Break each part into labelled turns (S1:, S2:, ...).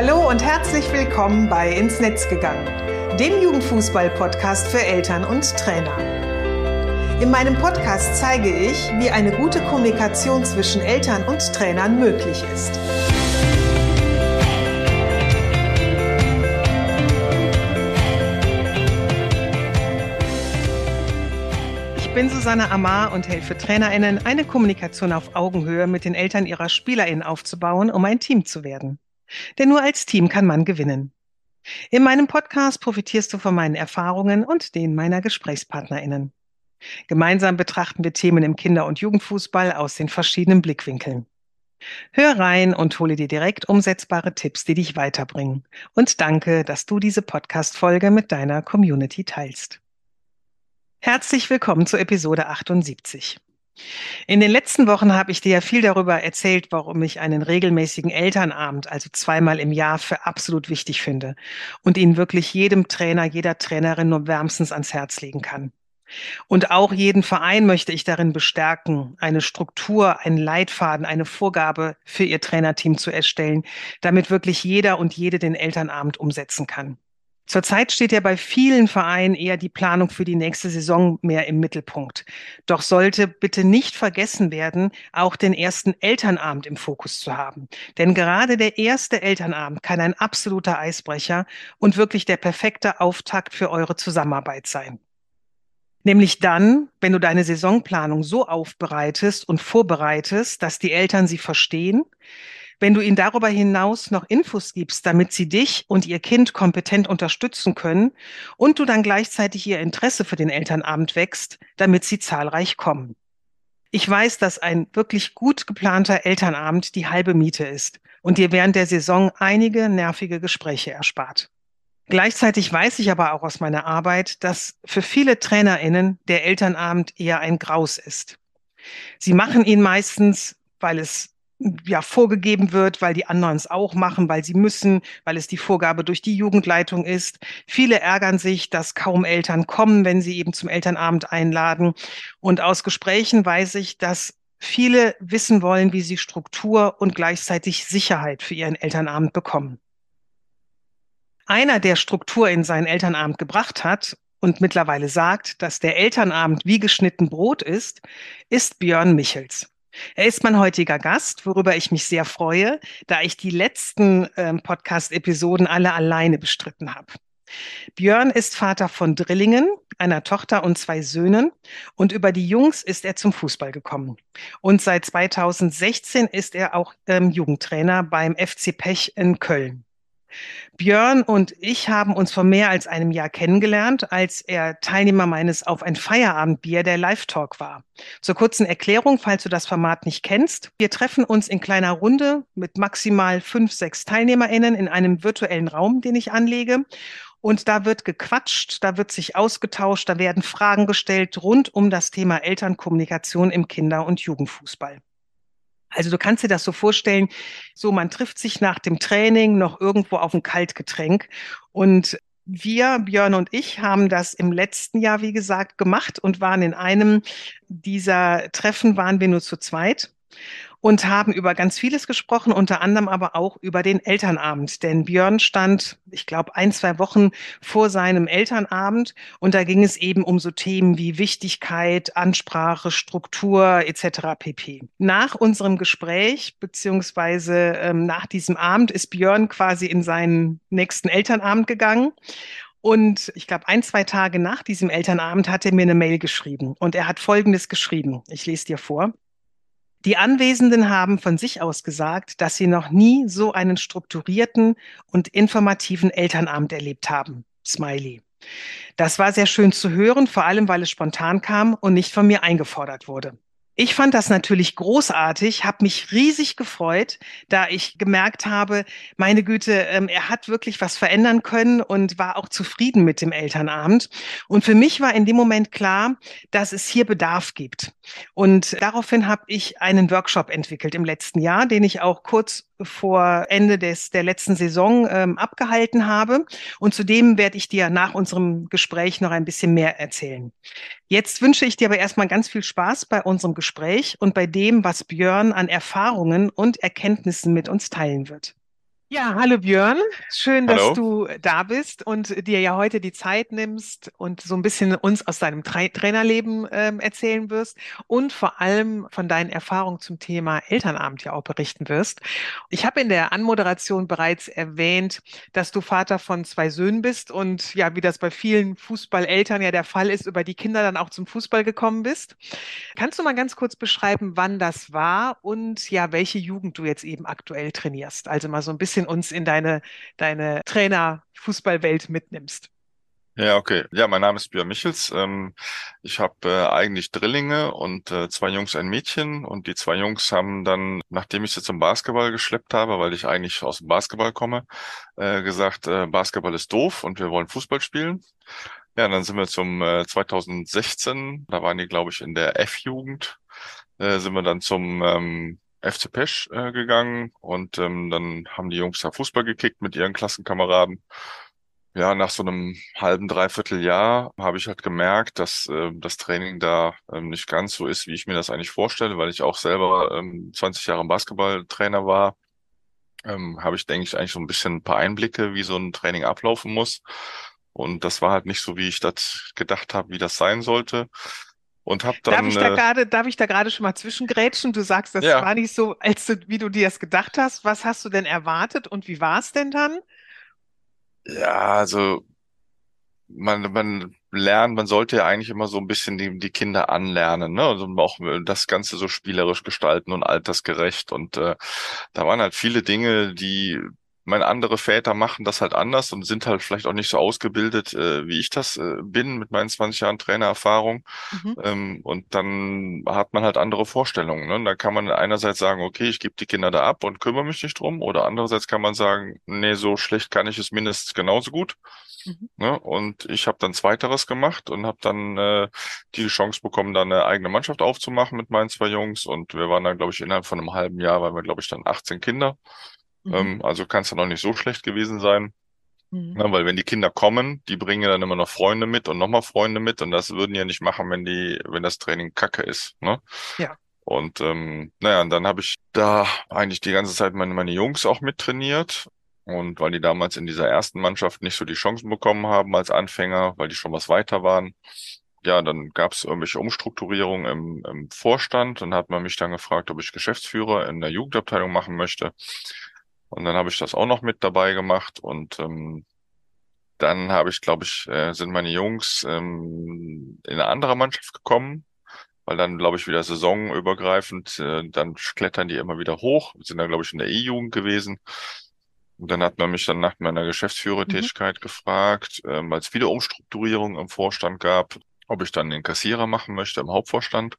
S1: Hallo und herzlich willkommen bei Ins Netz gegangen, dem Jugendfußball-Podcast für Eltern und Trainer. In meinem Podcast zeige ich, wie eine gute Kommunikation zwischen Eltern und Trainern möglich ist. Ich bin Susanne Amar und helfe TrainerInnen, eine Kommunikation auf Augenhöhe mit den Eltern ihrer SpielerInnen aufzubauen, um ein Team zu werden. Denn nur als Team kann man gewinnen. In meinem Podcast profitierst du von meinen Erfahrungen und denen meiner GesprächspartnerInnen. Gemeinsam betrachten wir Themen im Kinder- und Jugendfußball aus den verschiedenen Blickwinkeln. Hör rein und hole dir direkt umsetzbare Tipps, die dich weiterbringen. Und danke, dass du diese Podcast-Folge mit deiner Community teilst. Herzlich willkommen zur Episode 78. In den letzten Wochen habe ich dir ja viel darüber erzählt, warum ich einen regelmäßigen Elternabend, also zweimal im Jahr, für absolut wichtig finde und ihn wirklich jedem Trainer, jeder Trainerin nur wärmstens ans Herz legen kann. Und auch jeden Verein möchte ich darin bestärken, eine Struktur, einen Leitfaden, eine Vorgabe für ihr Trainerteam zu erstellen, damit wirklich jeder und jede den Elternabend umsetzen kann. Zurzeit steht ja bei vielen Vereinen eher die Planung für die nächste Saison mehr im Mittelpunkt. Doch sollte bitte nicht vergessen werden, auch den ersten Elternabend im Fokus zu haben. Denn gerade der erste Elternabend kann ein absoluter Eisbrecher und wirklich der perfekte Auftakt für eure Zusammenarbeit sein. Nämlich dann, wenn du deine Saisonplanung so aufbereitest und vorbereitest, dass die Eltern sie verstehen, wenn du ihnen darüber hinaus noch Infos gibst, damit sie dich und ihr Kind kompetent unterstützen können und du dann gleichzeitig ihr Interesse für den Elternabend wächst, damit sie zahlreich kommen. Ich weiß, dass ein wirklich gut geplanter Elternabend die halbe Miete ist und dir während der Saison einige nervige Gespräche erspart. Gleichzeitig weiß ich aber auch aus meiner Arbeit, dass für viele Trainerinnen der Elternabend eher ein Graus ist. Sie machen ihn meistens, weil es ja vorgegeben wird, weil die anderen es auch machen, weil sie müssen, weil es die Vorgabe durch die Jugendleitung ist. Viele ärgern sich, dass kaum Eltern kommen, wenn sie eben zum Elternabend einladen. Und aus Gesprächen weiß ich, dass viele wissen wollen, wie sie Struktur und gleichzeitig Sicherheit für ihren Elternabend bekommen. Einer, der Struktur in seinen Elternabend gebracht hat und mittlerweile sagt, dass der Elternabend wie geschnitten Brot ist, ist Björn Michels. Er ist mein heutiger Gast, worüber ich mich sehr freue, da ich die letzten ähm, Podcast-Episoden alle alleine bestritten habe. Björn ist Vater von Drillingen, einer Tochter und zwei Söhnen. Und über die Jungs ist er zum Fußball gekommen. Und seit 2016 ist er auch ähm, Jugendtrainer beim FC Pech in Köln. Björn und ich haben uns vor mehr als einem Jahr kennengelernt, als er Teilnehmer meines Auf ein Feierabendbier der Live-Talk war. Zur kurzen Erklärung, falls du das Format nicht kennst. Wir treffen uns in kleiner Runde mit maximal fünf, sechs TeilnehmerInnen in einem virtuellen Raum, den ich anlege. Und da wird gequatscht, da wird sich ausgetauscht, da werden Fragen gestellt rund um das Thema Elternkommunikation im Kinder- und Jugendfußball. Also du kannst dir das so vorstellen, so man trifft sich nach dem Training noch irgendwo auf ein Kaltgetränk. Und wir, Björn und ich, haben das im letzten Jahr, wie gesagt, gemacht und waren in einem dieser Treffen, waren wir nur zu zweit und haben über ganz vieles gesprochen, unter anderem aber auch über den Elternabend. Denn Björn stand, ich glaube, ein, zwei Wochen vor seinem Elternabend und da ging es eben um so Themen wie Wichtigkeit, Ansprache, Struktur etc. pp. Nach unserem Gespräch beziehungsweise ähm, nach diesem Abend ist Björn quasi in seinen nächsten Elternabend gegangen und ich glaube, ein, zwei Tage nach diesem Elternabend hat er mir eine Mail geschrieben. Und er hat Folgendes geschrieben. Ich lese dir vor. Die Anwesenden haben von sich aus gesagt, dass sie noch nie so einen strukturierten und informativen Elternabend erlebt haben. Smiley. Das war sehr schön zu hören, vor allem weil es spontan kam und nicht von mir eingefordert wurde. Ich fand das natürlich großartig, habe mich riesig gefreut, da ich gemerkt habe, meine Güte, ähm, er hat wirklich was verändern können und war auch zufrieden mit dem Elternabend. Und für mich war in dem Moment klar, dass es hier Bedarf gibt. Und daraufhin habe ich einen Workshop entwickelt im letzten Jahr, den ich auch kurz vor Ende des, der letzten Saison ähm, abgehalten habe. Und zudem werde ich dir nach unserem Gespräch noch ein bisschen mehr erzählen. Jetzt wünsche ich dir aber erstmal ganz viel Spaß bei unserem Gespräch und bei dem, was Björn an Erfahrungen und Erkenntnissen mit uns teilen wird. Ja, hallo Björn. Schön, dass
S2: Hallo?
S1: du da bist und dir ja heute die Zeit nimmst und so ein bisschen uns aus deinem Tra Trainerleben ähm, erzählen wirst und vor allem von deinen Erfahrungen zum Thema Elternabend ja auch berichten wirst. Ich habe in der Anmoderation bereits erwähnt, dass du Vater von zwei Söhnen bist und ja, wie das bei vielen Fußballeltern ja der Fall ist, über die Kinder dann auch zum Fußball gekommen bist. Kannst du mal ganz kurz beschreiben, wann das war und ja, welche Jugend du jetzt eben aktuell trainierst? Also mal so ein bisschen uns in deine, deine Trainer-Fußballwelt mitnimmst.
S2: Ja, okay. Ja, mein Name ist Björn Michels. Ähm, ich habe äh, eigentlich Drillinge und äh, zwei Jungs, ein Mädchen. Und die zwei Jungs haben dann, nachdem ich sie zum Basketball geschleppt habe, weil ich eigentlich aus dem Basketball komme, äh, gesagt, äh, Basketball ist doof und wir wollen Fußball spielen. Ja, dann sind wir zum äh, 2016, da waren die, glaube ich, in der F-Jugend, äh, sind wir dann zum ähm, FC Pesch äh, gegangen und ähm, dann haben die Jungs da Fußball gekickt mit ihren Klassenkameraden. Ja, nach so einem halben, dreiviertel Jahr habe ich halt gemerkt, dass äh, das Training da ähm, nicht ganz so ist, wie ich mir das eigentlich vorstelle, weil ich auch selber ähm, 20 Jahre Basketballtrainer war. Ähm, habe ich, denke ich, eigentlich so ein bisschen ein paar Einblicke, wie so ein Training ablaufen muss. Und das war halt nicht so, wie ich das gedacht habe, wie das sein sollte. Und habe
S1: Darf
S2: dann,
S1: ich da
S2: äh,
S1: gerade, darf ich da gerade schon mal zwischengrätschen? Du sagst, das
S2: ja,
S1: war nicht so, als du, wie du dir das gedacht hast. Was hast du denn erwartet und wie war es denn dann?
S2: ja, also man, man lernt, man sollte ja eigentlich immer so ein bisschen die, die Kinder anlernen, ne? Also auch das Ganze so spielerisch gestalten und altersgerecht. Und äh, da waren halt viele Dinge, die meine andere Väter machen das halt anders und sind halt vielleicht auch nicht so ausgebildet, äh, wie ich das äh, bin mit meinen 20 Jahren Trainererfahrung.
S1: Mhm,
S2: Ähm, und dann hat man halt andere Vorstellungen. Ne? Da kann man einerseits sagen, okay, ich gebe die Kinder da ab und kümmere mich nicht drum. Oder andererseits kann man sagen, nee, so schlecht kann ich es mindestens genauso gut.
S1: mhm,
S2: Ne? Und ich habe dann Zweiteres gemacht und habe dann äh, die Chance bekommen, da eine eigene Mannschaft aufzumachen mit meinen zwei Jungs. Und wir waren dann, glaube ich, innerhalb von einem halben Jahr, waren wir, glaube ich, dann 18 Kinder.
S1: Mhm,
S2: Ähm, also kann es dann auch nicht so schlecht gewesen sein.
S1: mhm.
S2: Ne? Weil wenn die Kinder kommen, die bringen ja dann immer noch Freunde mit und nochmal Freunde mit. Und das würden ja nicht machen, wenn die, wenn das Training Kacke ist. Ne?
S1: Ja.
S2: Und ähm, naja, und dann habe ich da eigentlich die ganze Zeit meine, meine Jungs auch mittrainiert. Und weil die damals in dieser ersten Mannschaft nicht so die Chancen bekommen haben als Anfänger, weil die schon was weiter waren, ja, dann gab es irgendwelche Umstrukturierungen im, im Vorstand und hat man mich dann gefragt, ob ich Geschäftsführer in der Jugendabteilung machen möchte. Und dann habe ich das auch noch mit dabei gemacht und ähm, dann habe ich, glaube ich, äh, sind meine Jungs ähm, in eine andere Mannschaft gekommen, weil dann, glaube ich, wieder saisonübergreifend, äh, dann klettern die immer wieder hoch, sind dann, glaube ich, in der E-Jugend gewesen. Und dann hat man mich dann nach meiner
S1: Mhm,
S2: Geschäftsführertätigkeit gefragt, ähm, weil es viele Umstrukturierungen im Vorstand gab, ob ich dann den Kassierer machen möchte im Hauptvorstand.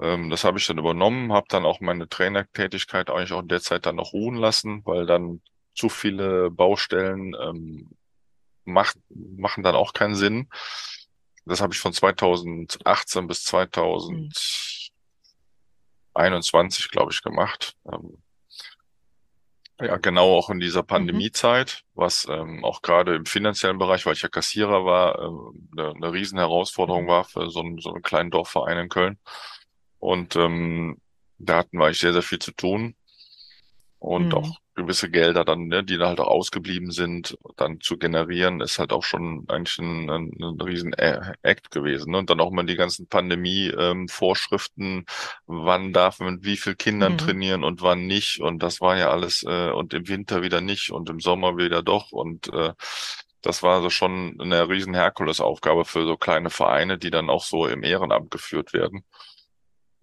S2: Ähm, das habe ich dann übernommen, habe dann auch meine Trainertätigkeit eigentlich auch in der Zeit dann noch ruhen lassen, weil dann zu viele Baustellen ähm, macht, machen dann auch keinen Sinn. Das habe ich von 2018 bis
S1: mhm,
S2: 2021, glaube ich, gemacht. Ähm, ja, genau auch in dieser
S1: mhm,
S2: Pandemiezeit, was ähm, auch gerade im finanziellen Bereich, weil ich ja Kassierer war, ähm, eine, eine Riesenherausforderung
S1: mhm,
S2: war für so einen, so einen kleinen Dorfverein in Köln. Und ähm, da hatten wir eigentlich sehr, sehr viel zu tun und
S1: mhm,
S2: auch gewisse Gelder dann, ne, die da halt auch ausgeblieben sind, dann zu generieren, ist halt auch schon eigentlich ein, ein, ein riesen Act gewesen. Ne? Und dann auch mal die ganzen Pandemie-Vorschriften, wann darf man mit wie viel Kindern
S1: mhm,
S2: trainieren und wann nicht. Und das war ja alles, äh, und im Winter wieder nicht und im Sommer wieder doch. Und äh, das war so schon eine riesen Herkulesaufgabe für so kleine Vereine, die dann auch so im Ehrenamt geführt werden.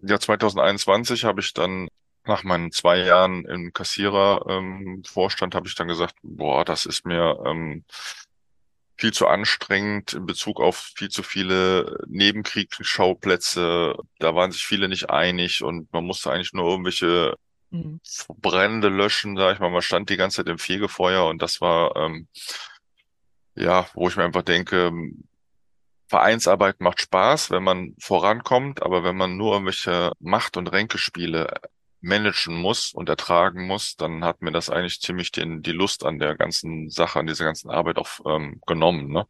S2: Ja, 2021 habe ich dann nach meinen zwei Jahren im Kassierer ähm, habe ich dann gesagt, boah, das ist mir ähm, viel zu anstrengend in Bezug auf viel zu viele Nebenkriegsschauplätze. Da waren sich viele nicht einig und man musste eigentlich nur irgendwelche
S1: mhm,
S2: Brände löschen, sag ich mal. Man stand die ganze Zeit im Fegefeuer und das war ähm, ja, wo ich mir einfach denke, Vereinsarbeit macht Spaß, wenn man vorankommt, aber wenn man nur irgendwelche Macht- und Ränkespiele managen muss und ertragen muss, dann hat mir das eigentlich ziemlich den, die Lust an der ganzen Sache, an dieser ganzen Arbeit auch ähm, genommen. Ne?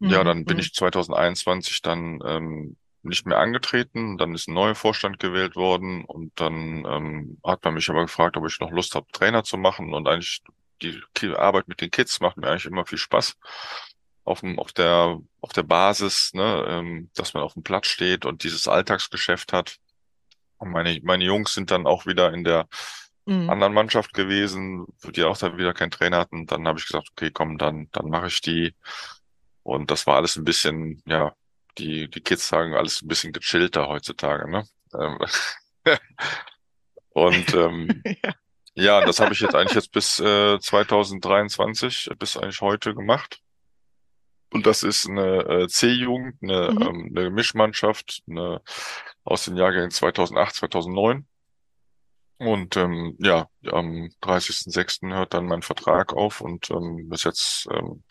S2: Ja,
S1: mhm,
S2: dann bin
S1: mhm,
S2: ich 2021 dann ähm, nicht mehr angetreten. Dann ist ein neuer Vorstand gewählt worden und dann ähm, hat man mich aber gefragt, ob ich noch Lust habe, Trainer zu machen. Und eigentlich die Arbeit mit den Kids macht mir eigentlich immer viel Spaß. Auf, dem, auf der auf der Basis, ne, ähm, dass man auf dem Platz steht und dieses Alltagsgeschäft hat. Und meine meine Jungs sind dann auch wieder in der mhm. anderen Mannschaft gewesen, die auch dann wieder keinen Trainer hatten. Dann habe ich gesagt, okay, komm, dann dann mache ich die. Und das war alles ein bisschen, ja, die, die Kids sagen alles ein bisschen gechillter heutzutage, ne? Ähm, und ähm, ja. ja, das habe ich jetzt eigentlich jetzt bis äh, 2023, bis eigentlich heute gemacht. Und das ist eine äh, C-Jugend, eine, mhm. ähm, eine Mischmannschaft eine, aus den Jahrgängen 2008, 2009. Und ähm, ja, am 30.06. hört dann mein Vertrag auf und ähm, bis jetzt ähm,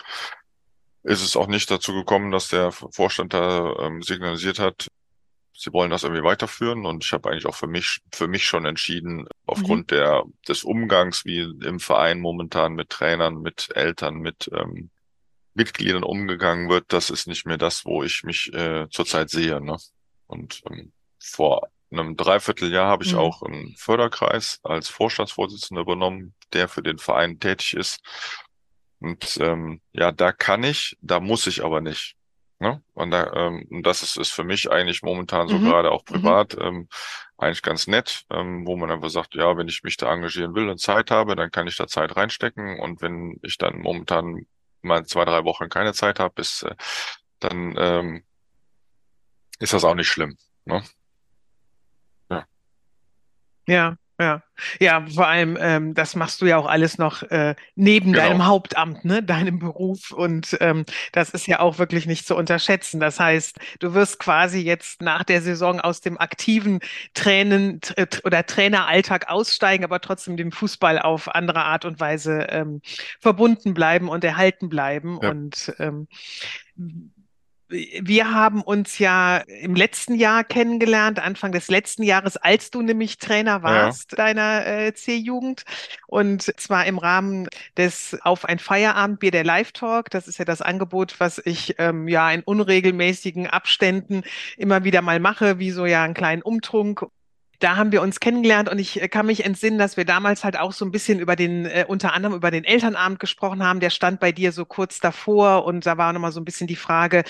S2: ist es auch nicht dazu gekommen, dass der Vorstand da ähm, signalisiert hat, sie wollen das irgendwie weiterführen. Und ich habe eigentlich auch für mich, für mich schon entschieden, aufgrund mhm. der, des Umgangs, wie im Verein momentan mit Trainern, mit Eltern, mit ähm, Mitgliedern umgegangen wird, das ist nicht mehr das, wo ich mich äh, zurzeit sehe. Ne? Und ähm, vor einem Dreivierteljahr habe ich mhm. auch einen Förderkreis als Vorstandsvorsitzender übernommen, der für den Verein tätig ist. Und ähm, ja, da kann ich, da muss ich aber nicht. Ne? Und, da, ähm, das ist, ist für mich eigentlich momentan so mhm. gerade auch mhm. privat mhm. ähm, eigentlich ganz nett, ähm, wo man einfach sagt, ja, wenn ich mich da engagieren will und Zeit habe, dann kann ich da Zeit reinstecken. Und wenn ich dann momentan mal zwei, drei Wochen keine Zeit habe, ist, äh, dann ähm, ist das auch nicht schlimm. Ne?
S1: Ja. Ja, ja, ja, vor allem, ähm, das machst du ja auch alles noch äh, neben
S2: Genau.
S1: deinem Hauptamt, ne, deinem Beruf. Und ähm, das ist ja auch wirklich nicht zu unterschätzen. Das heißt, du wirst quasi jetzt nach der Saison aus dem aktiven Tränen oder Traineralltag aussteigen, aber trotzdem dem Fußball auf andere Art und Weise ähm, verbunden bleiben und erhalten bleiben.
S2: Ja.
S1: Und ähm, wir haben uns ja im letzten Jahr kennengelernt, Anfang des letzten Jahres, als du nämlich Trainer warst ja. deiner äh, C-Jugend. Und zwar im Rahmen des Auf ein Feierabendbier der Live-Talk. Das ist ja das Angebot, was ich ähm, ja in unregelmäßigen Abständen immer wieder mal mache, wie so ja einen kleinen Umtrunk da haben wir uns kennengelernt und ich äh, kann mich entsinnen, dass wir damals halt auch so ein bisschen über den, äh, unter anderem über den Elternabend gesprochen haben. Der stand bei dir so kurz davor und da war nochmal so ein bisschen die Frage,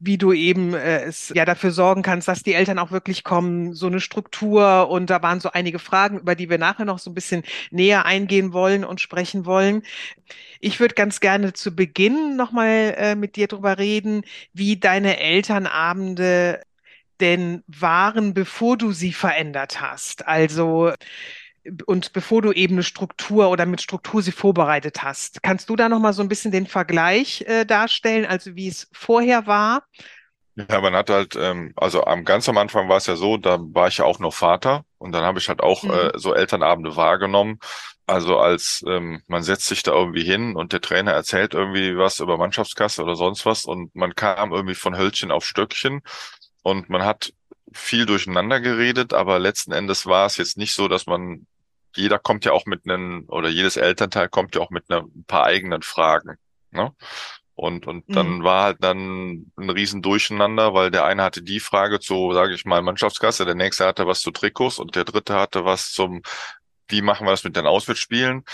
S1: wie du eben äh, es ja dafür sorgen kannst, dass die Eltern auch wirklich kommen, so eine Struktur und da waren so einige Fragen, über die wir nachher noch so ein bisschen näher eingehen wollen und sprechen wollen. Ich würde ganz gerne zu Beginn nochmal äh, mit dir drüber reden, wie deine Elternabende denn waren, bevor du sie verändert hast? Also und bevor du eben eine Struktur oder mit Struktur sie vorbereitet hast. Kannst du da noch mal so ein bisschen den Vergleich äh, darstellen, also wie es vorher war?
S2: Ja, man hat halt, ähm, also am ganz am Anfang war es ja so, da war ich ja auch noch Vater und dann habe ich halt auch mhm. äh, so Elternabende wahrgenommen. Also als ähm, man setzt sich da irgendwie hin und der Trainer erzählt irgendwie was über Mannschaftskasse oder sonst was und man kam irgendwie von Hölzchen auf Stöckchen und man hat viel durcheinander geredet, aber letzten Endes war es jetzt nicht so, dass man, jeder kommt ja auch mit einem, oder jedes Elternteil kommt ja auch mit einer, ein paar eigenen Fragen. Ne? Und, und dann mhm. war halt dann ein riesen Durcheinander, weil der eine hatte die Frage zu, sage ich mal, Mannschaftskasse, der nächste hatte was zu Trikots und der dritte hatte was zum, wie machen wir das mit den Auswärtsspielen?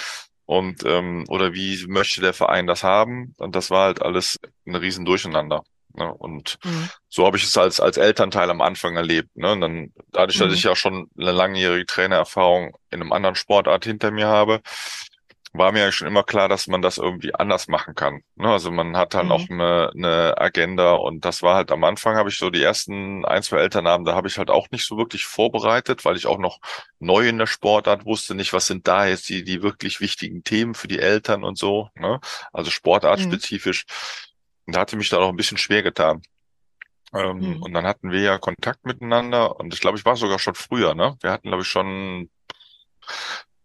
S2: Und ähm, oder wie möchte der Verein das haben? Und das war halt alles ein riesen Durcheinander. Ne? Und mhm. so habe ich es als, als Elternteil am Anfang erlebt. Ne? Und dann, dadurch, dass mhm. ich ja schon eine langjährige Trainererfahrung in einem anderen Sportart hinter mir habe, war mir ja schon immer klar, dass man das irgendwie anders machen kann. Ne? Also man hat dann mhm. auch eine, eine Agenda und das war halt am Anfang habe ich so die ersten ein, zwei Elternabend, da habe ich halt auch nicht so wirklich vorbereitet, weil ich auch noch neu in der Sportart wusste nicht, was sind da jetzt die, die wirklich wichtigen Themen für die Eltern und so. Ne? Also sportartspezifisch. Mhm. Und da hatte mich da auch ein bisschen schwer getan. Ähm, mhm. Und dann hatten wir ja Kontakt miteinander und ich glaube, ich war sogar schon früher, ne? Wir hatten, glaube ich, schon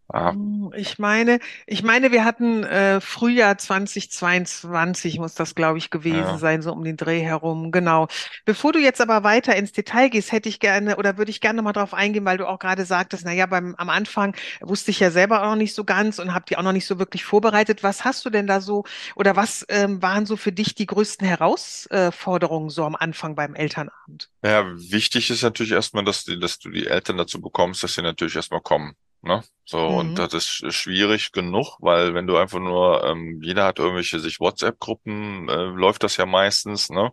S2: Ah,
S1: Hm, Ich meine, ich meine, wir hatten äh, Frühjahr 2022 muss das, glaube ich, gewesen
S2: ja.
S1: sein, so um den Dreh herum. Genau. Bevor du jetzt aber weiter ins Detail gehst, hätte ich gerne oder würde ich gerne mal darauf eingehen, weil du auch gerade sagtest, na ja, beim am Anfang wusste ich ja selber auch noch nicht so ganz und habe die auch noch nicht so wirklich vorbereitet. Was hast du denn da so oder was ähm, waren so für dich die größten Herausforderungen so am Anfang beim Elternabend?
S2: Ja, wichtig ist natürlich erstmal, dass, dass du die Eltern dazu bekommst, dass sie natürlich erstmal kommen. Ne? So, und
S1: Mhm.
S2: das ist schwierig genug, weil wenn du einfach nur, ähm, jeder hat irgendwelche sich WhatsApp-Gruppen, äh, läuft das ja meistens, ne?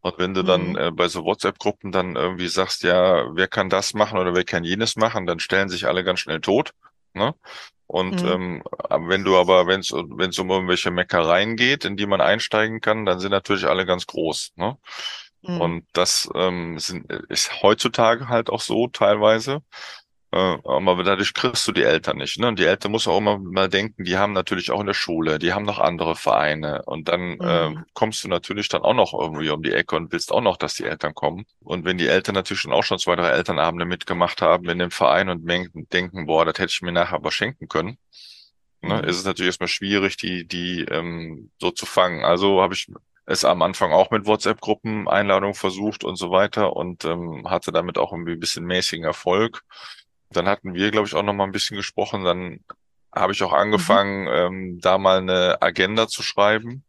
S2: Und wenn du dann
S1: Mhm.
S2: äh, bei so WhatsApp-Gruppen dann irgendwie sagst, ja, wer kann das machen oder wer kann jenes machen, dann stellen sich alle ganz schnell tot, ne? Und
S1: Mhm.
S2: ähm, wenn du aber, wenn es wenn es um irgendwelche Meckereien geht, in die man einsteigen kann, dann sind natürlich alle ganz groß, ne?
S1: Mhm.
S2: Und das ähm, sind, ist heutzutage halt auch so teilweise. Äh, aber dadurch kriegst du die Eltern nicht. Ne? Und die Eltern muss auch immer mal denken, die haben natürlich auch in der Schule, die haben noch andere Vereine. Und dann äh,
S1: Mhm.
S2: kommst du natürlich dann auch noch irgendwie um die Ecke und willst auch noch, dass die Eltern kommen. Und wenn die Eltern natürlich schon auch schon zwei, drei Elternabende mitgemacht haben in dem Verein und denken, boah, das hätte ich mir nachher aber schenken können, ne,
S1: Mhm.
S2: ist es natürlich erstmal schwierig, die, die ähm, so zu fangen. Also habe ich es am Anfang auch mit WhatsApp-Gruppen, Einladungen versucht und so weiter und ähm, hatte damit auch irgendwie ein bisschen mäßigen Erfolg. Dann hatten wir, glaube ich, auch noch mal ein bisschen gesprochen. Dann habe ich auch
S1: Mhm.
S2: angefangen, ähm, da mal eine Agenda zu schreiben.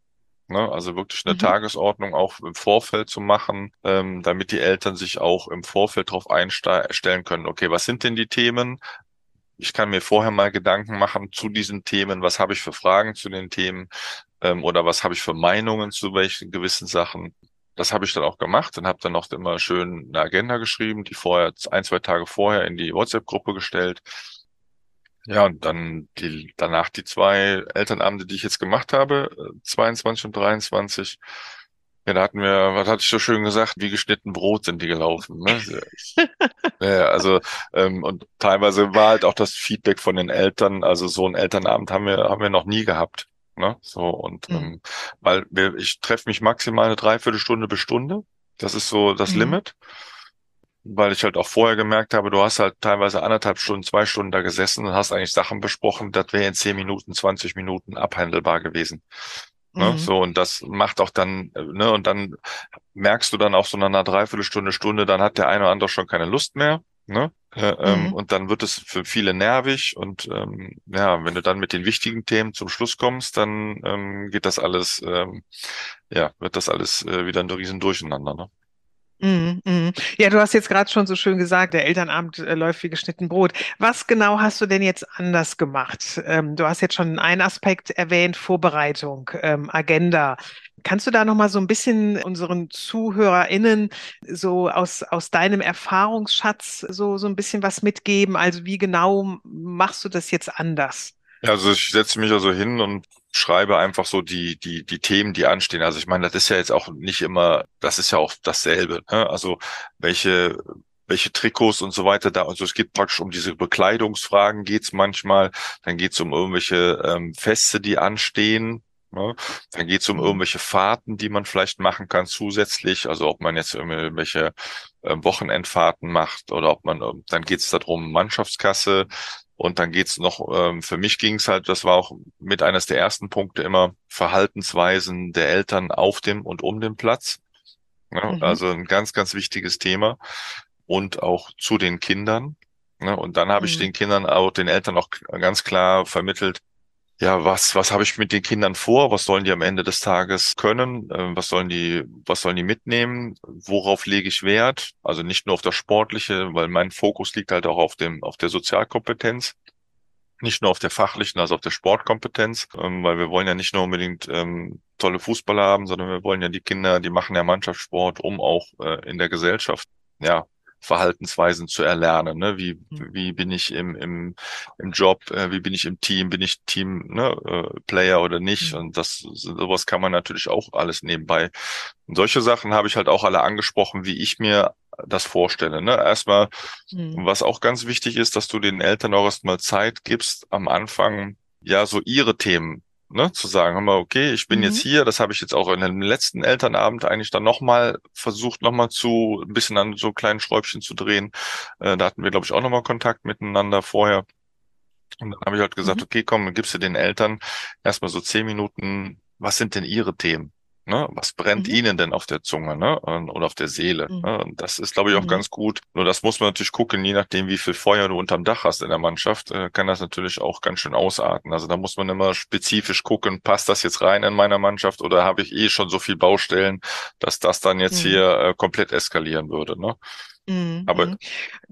S2: Ne? Also wirklich eine
S1: Mhm.
S2: Tagesordnung auch im Vorfeld zu machen, ähm, damit die Eltern sich auch im Vorfeld darauf einstellen können. Okay, was sind denn die Themen? Ich kann mir vorher mal Gedanken machen zu diesen Themen. Was habe ich für Fragen zu den Themen? Ähm, oder was habe ich für Meinungen zu welchen gewissen Sachen? Das habe ich dann auch gemacht und habe dann noch immer schön eine Agenda geschrieben, die vorher, ein, zwei Tage vorher in die WhatsApp-Gruppe gestellt. Ja, und dann die, danach die zwei Elternabende, die ich jetzt gemacht habe, äh, 22 und 23. Ja, da hatten wir, was hatte ich so schön gesagt, wie geschnitten Brot sind die gelaufen. Ne? Ja, also ähm, und teilweise war halt auch das Feedback von den Eltern, also so einen Elternabend haben wir haben wir noch nie gehabt, ne? So und
S1: Mhm.
S2: ähm, weil wir, ich treffe mich maximal eine Dreiviertelstunde bis Stunde, das ist so das
S1: Mhm.
S2: Limit, weil ich halt auch vorher gemerkt habe, du hast halt teilweise anderthalb Stunden, zwei Stunden da gesessen und hast eigentlich Sachen besprochen, das wäre in zehn Minuten, 20 Minuten abhandelbar gewesen. Ne,
S1: Mhm.
S2: so, und das macht auch dann, äh, ne, und dann merkst du dann auch so nach einer Dreiviertelstunde, Stunde, dann hat der eine oder andere schon keine Lust mehr, ne? Äh, ähm,
S1: Mhm.
S2: und dann wird es für viele nervig und ähm, ja, wenn du dann mit den wichtigen Themen zum Schluss kommst, dann ähm, geht das alles, ähm, ja, wird das alles äh, wieder ein riesen Durcheinander, ne?
S1: Mhm, mhm. Ja, du hast jetzt gerade schon so schön gesagt, der Elternabend äh, läuft wie geschnitten Brot. Was genau hast du denn jetzt anders gemacht? Ähm, du hast jetzt schon einen Aspekt erwähnt, Vorbereitung, ähm, Agenda. Kannst du da noch mal so ein bisschen unseren ZuhörerInnen so aus, aus deinem Erfahrungsschatz so, so ein bisschen was mitgeben? Also wie genau machst du das jetzt anders?
S2: Also ich setze mich also hin und schreibe einfach so die, die, die Themen, die anstehen. Also ich meine, das ist ja jetzt auch nicht immer, das ist ja auch dasselbe. Ne? Also welche, welche Trikots und so weiter da. Also es geht praktisch um diese Bekleidungsfragen geht's manchmal. Dann geht's um irgendwelche ähm, Feste, die anstehen. Ne? Dann geht's um
S1: Mhm.
S2: irgendwelche Fahrten, die man vielleicht machen kann zusätzlich. Also ob man jetzt irgendwelche ähm, Wochenendfahrten macht oder ob man, ähm, dann geht's darum, Mannschaftskasse. Und dann geht's noch, ähm, für mich ging's halt, das war auch mit eines der ersten Punkte immer, Verhaltensweisen der Eltern auf dem und um den Platz. Ja,
S1: Mhm.
S2: also ein ganz, ganz wichtiges Thema. Und auch zu den Kindern. Ne? Und dann habe ich
S1: Mhm.
S2: den Kindern auch, den Eltern auch ganz klar vermittelt, ja, was, was habe ich mit den Kindern vor? Was sollen die am Ende des Tages können? Ähm, Was sollen die, was sollen die mitnehmen? Worauf lege ich Wert? Also nicht nur auf das Sportliche, weil mein Fokus liegt halt auch auf dem, auf der Sozialkompetenz. Nicht nur auf der fachlichen, also auf der Sportkompetenz, ähm, weil wir wollen ja nicht nur unbedingt ähm, tolle Fußballer haben, sondern wir wollen ja die Kinder, die machen ja Mannschaftssport, um auch äh, in der Gesellschaft, ja, Verhaltensweisen zu erlernen. Ne? Wie, wie bin ich im, im, im Job, äh, wie bin ich im Team, bin ich Team, ne, äh, Player oder nicht?
S1: Mhm.
S2: Und das, sowas kann man natürlich auch alles nebenbei. Und solche Sachen habe ich halt auch alle angesprochen, wie ich mir das vorstelle. Ne? Erstmal
S1: Mhm.
S2: was auch ganz wichtig ist, dass du den Eltern auch erstmal Zeit gibst, am Anfang ja so ihre Themen, ne, zu sagen, hör mal, okay, ich bin jetzt
S1: Mhm.
S2: hier, das habe ich jetzt auch in dem letzten Elternabend eigentlich dann nochmal versucht, nochmal zu, ein bisschen an so kleinen Schräubchen zu drehen. Äh, da hatten wir, glaube ich, auch nochmal Kontakt miteinander vorher. Und dann habe ich halt gesagt,
S1: Mhm.
S2: okay, komm, dann gibst du den Eltern erstmal so zehn Minuten, was sind denn ihre Themen? Ne? Was brennt
S1: Mhm.
S2: ihnen denn auf der Zunge, ne? Oder auf der Seele?
S1: Mhm.
S2: Ne? Das ist, glaube ich, auch
S1: Mhm.
S2: ganz gut. Nur das muss man natürlich gucken, je nachdem, wie viel Feuer du unterm Dach hast in der Mannschaft, äh, kann das natürlich auch ganz schön ausarten. Also da muss man immer spezifisch gucken, passt das jetzt rein in meiner Mannschaft oder habe ich eh schon so viel Baustellen, dass das dann jetzt
S1: Mhm.
S2: hier äh, komplett eskalieren würde, ne?
S1: Mhm.
S2: Aber
S1: Mhm.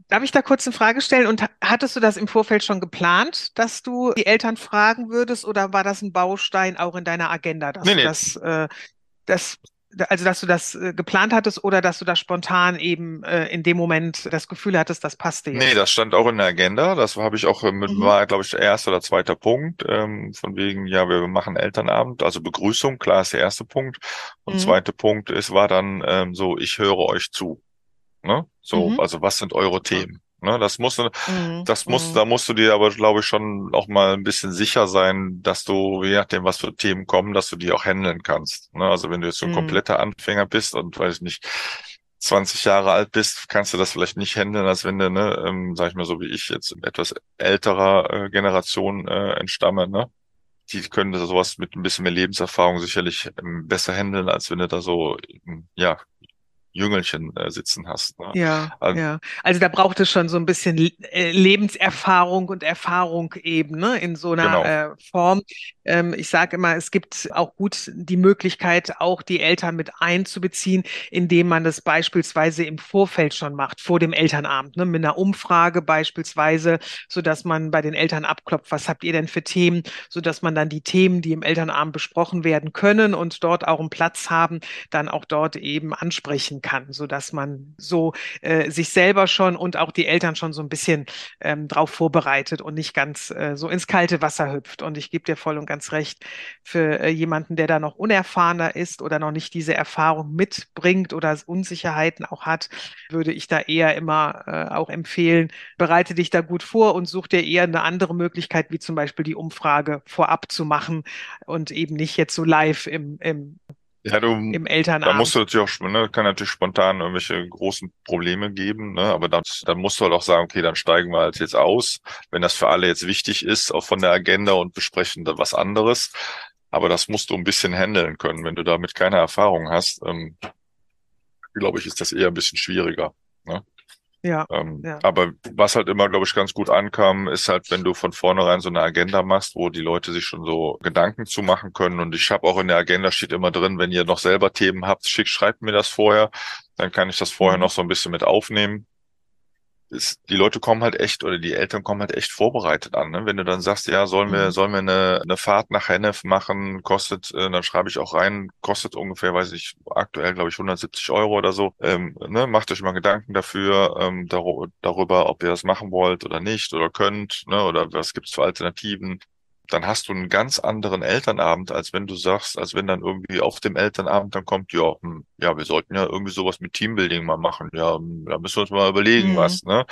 S1: Darf ich da kurz eine Frage stellen? Und ha- hattest du das im Vorfeld schon geplant, dass du die Eltern fragen würdest, oder war das ein Baustein auch in deiner Agenda, dass
S2: nee,
S1: du
S2: nee,
S1: das, äh, das, also dass du das äh, geplant hattest oder dass du das spontan eben äh, in dem Moment das Gefühl hattest, das passte
S2: Nee,
S1: jetzt?
S2: das stand auch in der Agenda. Das habe ich auch äh, mit,
S1: Mhm.
S2: war, glaube ich, der erste oder zweite Punkt. Ähm, von wegen, ja, wir machen Elternabend, also Begrüßung, klar ist der erste Punkt. Und
S1: Mhm.
S2: zweite Punkt ist, war dann ähm, so, ich höre euch zu. Ne? So,
S1: Mhm.
S2: also was sind eure. Themen? Ne? Das muss,
S1: Mhm.
S2: das muss,
S1: Mhm.
S2: da musst du dir aber, glaube ich, schon auch mal ein bisschen sicher sein, dass du, je nachdem, was für Themen kommen, dass du die auch handeln kannst. Ne? Also wenn du jetzt so ein
S1: Mhm.
S2: kompletter Anfänger bist und weiß ich nicht, 20 Jahre alt bist, kannst du das vielleicht nicht handeln, als wenn du, ne, ähm, sag ich mal so wie ich jetzt etwas älterer äh, Generation äh, entstamme, ne? Die können sowas mit ein bisschen mehr Lebenserfahrung sicherlich ähm, besser handeln, als wenn du da so, ähm, ja, Jüngelchen äh, sitzen hast. Ne?
S1: Ja,
S2: Also,
S1: ja. Also da braucht es schon so ein bisschen äh, Lebenserfahrung und Erfahrung eben, ne, in so einer
S2: genau.
S1: äh, Form. Ähm, ich sage immer, es gibt auch gut die Möglichkeit, auch die Eltern mit einzubeziehen, indem man das beispielsweise im Vorfeld schon macht, vor dem Elternabend, ne, mit einer Umfrage beispielsweise, so dass man bei den Eltern abklopft, was habt ihr denn für Themen, so dass man dann die Themen, die im Elternabend besprochen werden können und dort auch einen Platz haben, dann auch dort eben ansprechen kann, so dass man so äh, sich selber schon und auch die Eltern schon so ein bisschen ähm, drauf vorbereitet und nicht ganz äh, so ins kalte Wasser hüpft. Und ich gebe dir voll und ganz recht, für äh, jemanden, der da noch unerfahrener ist oder noch nicht diese Erfahrung mitbringt oder Unsicherheiten auch hat, würde ich da eher immer äh, auch empfehlen, bereite dich da gut vor und such dir eher eine andere Möglichkeit, wie zum Beispiel die Umfrage vorab zu machen und eben nicht jetzt so live im, im
S2: Ja, du,
S1: im
S2: da musst du
S1: Elternabend.
S2: natürlich auch, ne, kann natürlich spontan irgendwelche großen Probleme geben, ne, aber dann, dann musst du halt auch sagen, okay, dann steigen wir halt jetzt aus, wenn das für alle jetzt wichtig ist, auch von der Agenda und besprechen dann was anderes. Aber das musst du ein bisschen handeln können. Wenn du damit keine Erfahrung hast, ähm, glaube ich, ist das eher ein bisschen schwieriger. Ne?
S1: Ja,
S2: Ähm,
S1: ja.
S2: aber was halt immer, glaube ich, ganz gut ankam, ist halt, wenn du von vornherein so eine Agenda machst, wo die Leute sich schon so Gedanken zu machen können. Und ich habe auch in der Agenda steht immer drin, wenn ihr noch selber Themen habt, schick, schreibt mir das vorher. Dann kann ich das vorher
S1: Mhm.
S2: noch so ein bisschen mit aufnehmen. Ist, die Leute kommen halt echt oder die Eltern kommen halt echt vorbereitet an. Ne? Wenn du dann sagst, ja, sollen wir,
S1: Mhm.
S2: sollen wir eine, eine Fahrt nach Hennef machen, kostet, äh, dann schreibe ich auch rein, kostet ungefähr, weiß ich, aktuell glaube ich 170 Euro oder so. Ähm, ne? Macht euch mal Gedanken dafür, ähm, daru- darüber, ob ihr das machen wollt oder nicht oder könnt, ne? oder was gibt's für Alternativen dann hast du einen ganz anderen Elternabend, als wenn du sagst, als wenn dann irgendwie auf dem Elternabend dann kommt, ja, hm, ja, wir sollten ja irgendwie sowas mit Teambuilding mal machen. Ja, hm, da müssen wir uns mal überlegen,
S1: Mhm.
S2: was, ne?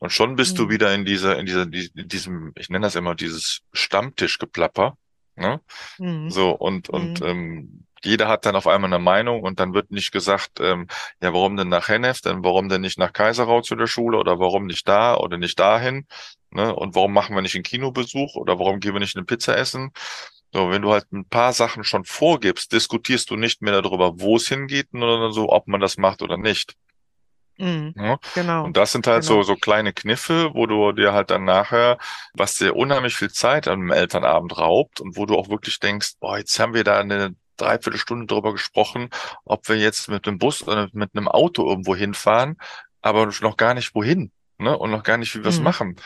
S2: Und schon bist du
S1: Mhm.
S2: wieder in dieser, in dieser, die- in diesem, ich nenne das immer dieses Stammtischgeplapper, ne?
S1: Mhm.
S2: So, und, und
S1: Mhm.
S2: ähm, jeder hat dann auf einmal eine Meinung und dann wird nicht gesagt, ähm, ja, warum denn nach Hennef, denn warum denn nicht nach Kaiserau zu der Schule oder warum nicht da oder nicht dahin, ne? Und warum machen wir nicht einen Kinobesuch oder warum gehen wir nicht eine Pizza essen? So, wenn du halt ein paar Sachen schon vorgibst, diskutierst du nicht mehr darüber, wo es hingeht, sondern so, ob man das macht oder nicht.
S1: Mhm.
S2: Ne?
S1: Genau,
S2: Und das sind halt so,
S1: genau.
S2: so kleine Kniffe, wo du dir halt dann nachher, was dir unheimlich viel Zeit am Elternabend raubt und wo du auch wirklich denkst, boah, jetzt haben wir da eine Dreiviertelstunde drüber gesprochen, ob wir jetzt mit einem Bus oder mit einem Auto irgendwo hinfahren, aber noch gar nicht wohin, ne? Und noch gar nicht, wie wir es
S1: Mhm.
S2: machen.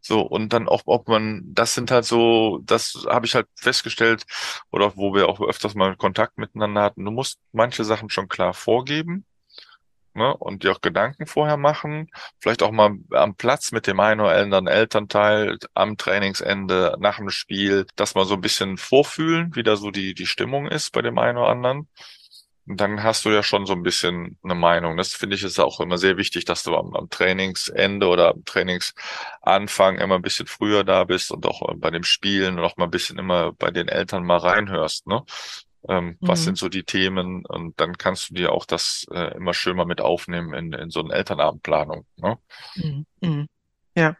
S2: So, und dann auch, ob man, das sind halt so, das habe ich halt festgestellt, oder wo wir auch öfters mal Kontakt miteinander hatten. Du musst manche Sachen schon klar vorgeben ne, und dir auch Gedanken vorher machen, vielleicht auch mal am Platz mit dem einen oder anderen Elternteil am Trainingsende, nach dem Spiel, das mal so ein bisschen vorfühlen, wie da so die, die Stimmung ist bei dem einen oder anderen. Und dann hast du ja schon so ein bisschen eine Meinung. Das finde ich ist auch immer sehr wichtig, dass du am, am Trainingsende oder am Trainingsanfang immer ein bisschen früher da bist und auch bei dem Spielen und auch mal ein bisschen immer bei den Eltern mal reinhörst, ne? Ähm, was
S1: Mhm.
S2: sind so die Themen? Und dann kannst du dir auch das äh, immer schön mal mit aufnehmen in, in so eine Elternabendplanung. Ne?
S1: Mhm. Mhm. Ja.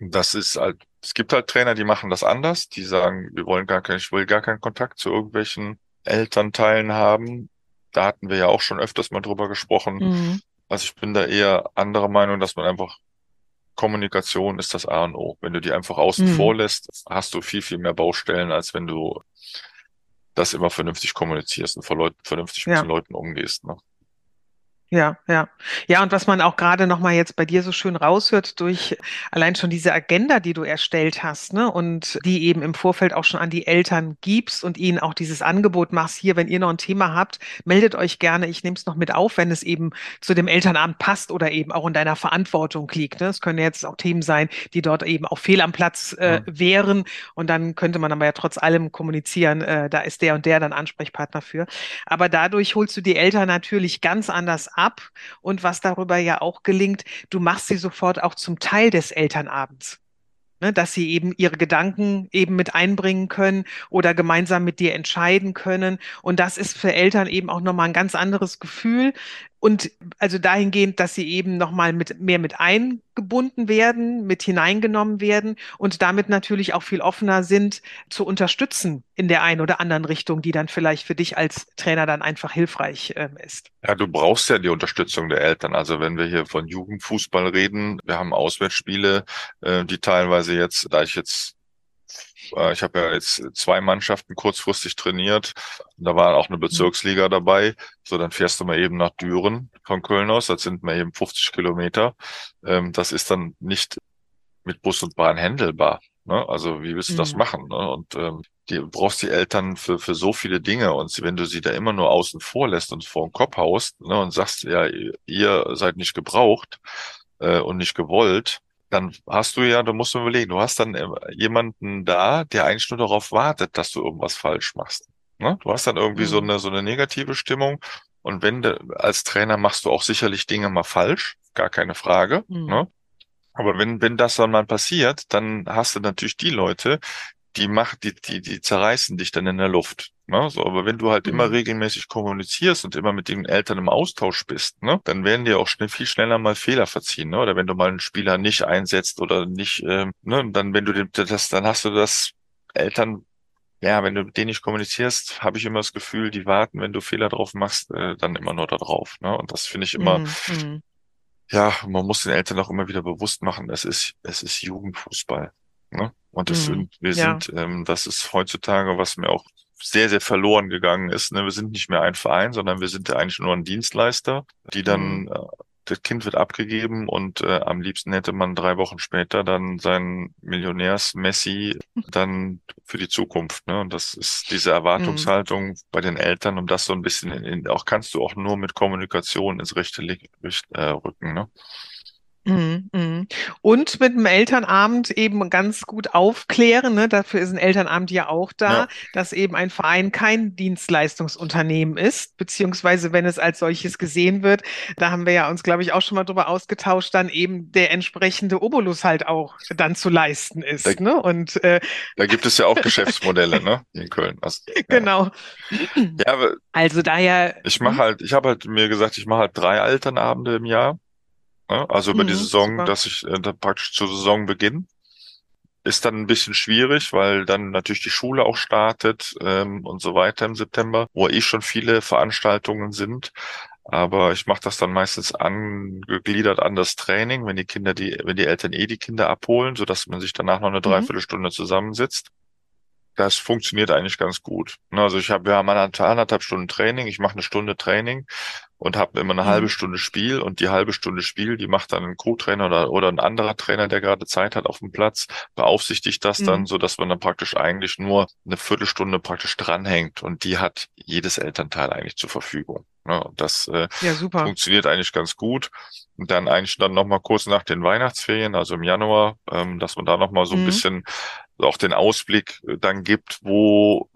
S2: Das ist halt Es gibt halt Trainer, die machen das anders. Die sagen, wir wollen gar keinen, ich will gar keinen Kontakt zu irgendwelchen Elternteilen haben. Da hatten wir ja auch schon öfters mal drüber gesprochen. Mhm. Also ich bin da eher anderer Meinung, dass man einfach Kommunikation ist das A und O. Wenn du die einfach außen mhm. vor lässt, hast du viel, viel mehr Baustellen, als wenn du das immer vernünftig kommunizierst und vernünftig ja. mit den Leuten umgehst. Ne?
S1: Ja, ja. Ja, und was man auch gerade nochmal jetzt bei dir so schön raushört durch allein schon diese Agenda, die du erstellt hast, ne, und die eben im Vorfeld auch schon an die Eltern gibst und ihnen auch dieses Angebot machst, hier, wenn ihr noch ein Thema habt, meldet euch gerne, ich nehme es noch mit auf, wenn es eben zu dem Elternabend passt oder eben auch in deiner Verantwortung liegt. Ne? Es können jetzt auch Themen sein, die dort eben auch fehl am Platz äh, wären und dann könnte man aber ja trotz allem kommunizieren, äh, da ist der und der dann Ansprechpartner für. Aber dadurch holst du die Eltern natürlich ganz anders ab. Und was darüber ja auch gelingt, du machst sie sofort auch zum Teil des Elternabends. Ne, dass sie eben ihre Gedanken eben mit einbringen können oder gemeinsam mit dir entscheiden können. Und das ist für Eltern eben auch nochmal ein ganz anderes Gefühl, und also dahingehend, dass sie eben nochmal mit, mehr mit eingebunden werden, mit hineingenommen werden und damit natürlich auch viel offener sind zu unterstützen in der einen oder anderen Richtung, die dann vielleicht für dich als Trainer dann einfach hilfreich äh, ist.
S2: Ja, du brauchst ja die Unterstützung der Eltern. Also wenn wir hier von Jugendfußball reden, wir haben Auswärtsspiele, äh, die teilweise jetzt, da ich jetzt äh, ich habe ja jetzt zwei Mannschaften kurzfristig trainiert. Da war auch eine mhm. Bezirksliga dabei. So, dann fährst du mal eben nach Düren von Köln aus. Das sind mal eben 50 Kilometer. Ähm, das ist dann nicht mit Bus und Bahn händelbar. Ne? Also wie willst du mhm. das machen? Ne? Und ähm, du brauchst die Eltern für, für so viele Dinge und wenn du sie da immer nur außen vor lässt und vor den Kopf haust ne, und sagst, ja, ihr seid nicht gebraucht äh, und nicht gewollt, dann hast du ja, du musst du überlegen, du hast dann äh, jemanden da, der eigentlich nur darauf wartet, dass du irgendwas falsch machst. Ne? Du hast dann irgendwie mhm. so eine so eine negative Stimmung. Und wenn du als Trainer machst du auch sicherlich Dinge mal falsch, gar keine Frage. Mhm. Ne? Aber wenn, wenn das dann mal passiert, dann hast du natürlich die Leute, die macht, die, die, die zerreißen dich dann in der Luft. Ne? So, aber wenn du halt mhm. immer regelmäßig kommunizierst und immer mit den Eltern im Austausch bist, ne, dann werden dir auch schnell, viel schneller mal Fehler verziehen. Ne? Oder wenn du mal einen Spieler nicht einsetzt oder nicht, ähm, ne, dann wenn du den, das, dann hast du das Eltern ja, wenn du mit denen nicht kommunizierst, habe ich immer das Gefühl, die warten, wenn du Fehler drauf machst, äh, dann immer nur da drauf. Ne? Und das finde ich immer, mm, mm. ja, man muss den Eltern auch immer wieder bewusst machen, es ist, es ist Jugendfußball. Ne? Und das mhm. sind, wir ja. sind, ähm, das ist heutzutage, was mir auch sehr, sehr verloren gegangen ist. Ne? Wir sind nicht mehr ein Verein, sondern wir sind ja eigentlich nur ein Dienstleister, die dann mhm. äh, das Kind wird abgegeben und äh, am liebsten hätte man drei Wochen später dann seinen Millionärs-Messi dann für die Zukunft. Ne? Und das ist diese Erwartungshaltung mhm. bei den Eltern, um das so ein bisschen in, in, auch kannst du auch nur mit Kommunikation ins rechte Licht äh, rücken. Ne?
S1: Mhm, mhm. Und mit dem Elternabend eben ganz gut aufklären, ne? dafür ist ein Elternabend ja auch da, ja. dass eben ein Verein kein Dienstleistungsunternehmen ist, beziehungsweise wenn es als solches gesehen wird, da haben wir ja uns, glaube ich, auch schon mal drüber ausgetauscht, dann eben der entsprechende Obolus halt auch dann zu leisten ist. Da, ne? Und
S2: äh, da gibt es ja auch Geschäftsmodelle, ne? In Köln.
S1: Also, ja. Genau. Ja, also daher.
S2: Ich mache halt, ich habe halt mir gesagt, ich mache halt drei Elternabende im Jahr. Ne? Also über mhm, die Saison, super. dass ich äh, praktisch zur Saisonbeginn ist dann ein bisschen schwierig, weil dann natürlich die Schule auch startet ähm, und so weiter im September, wo eh schon viele Veranstaltungen sind. Aber ich mache das dann meistens angegliedert an das Training, wenn die Kinder die, wenn die Eltern eh die Kinder abholen, so dass man sich danach noch eine mhm. Dreiviertelstunde zusammensitzt. Das funktioniert eigentlich ganz gut. Ne, also ich habe, wir haben anderthalb Stunden Training, ich mache eine Stunde Training und habe immer eine mhm. halbe Stunde Spiel und die halbe Stunde Spiel, die macht dann ein Co-Trainer oder, oder ein anderer Trainer, der gerade Zeit hat auf dem Platz, beaufsichtigt das mhm. dann, so dass man dann praktisch eigentlich nur eine Viertelstunde praktisch dranhängt und die hat jedes Elternteil eigentlich zur Verfügung. Ne? Und das äh, ja, funktioniert eigentlich ganz gut. Und dann eigentlich dann nochmal kurz nach den Weihnachtsferien, also im Januar, ähm, dass man da nochmal so ein mhm. bisschen auch den Ausblick äh, dann gibt, wo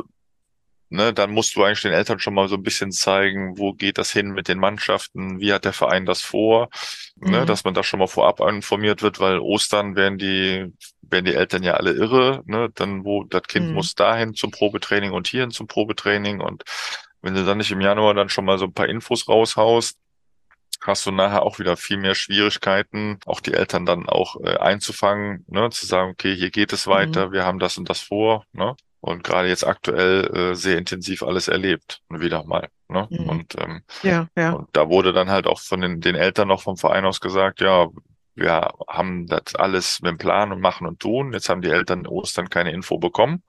S2: ne, dann musst du eigentlich den Eltern schon mal so ein bisschen zeigen, wo geht das hin mit den Mannschaften, wie hat der Verein das vor, ne, mhm. ne, dass man da schon mal vorab informiert wird, weil Ostern werden die, werden die Eltern ja alle irre, ne, dann wo das Kind mhm. muss dahin zum Probetraining und hierhin zum Probetraining und wenn du dann nicht im Januar dann schon mal so ein paar Infos raushaust, hast du nachher auch wieder viel mehr Schwierigkeiten, auch die Eltern dann auch äh, einzufangen, ne, zu sagen, okay, hier geht es weiter, mhm. wir haben das und das vor, ne? Und gerade jetzt aktuell äh, sehr intensiv alles erlebt, wieder mal. Ne? Mhm. Und, ähm, ja, ja. und da wurde dann halt auch von den, den Eltern noch vom Verein aus gesagt, ja, wir haben das alles mit dem Plan und machen und tun. Jetzt haben die Eltern Ostern keine Info bekommen.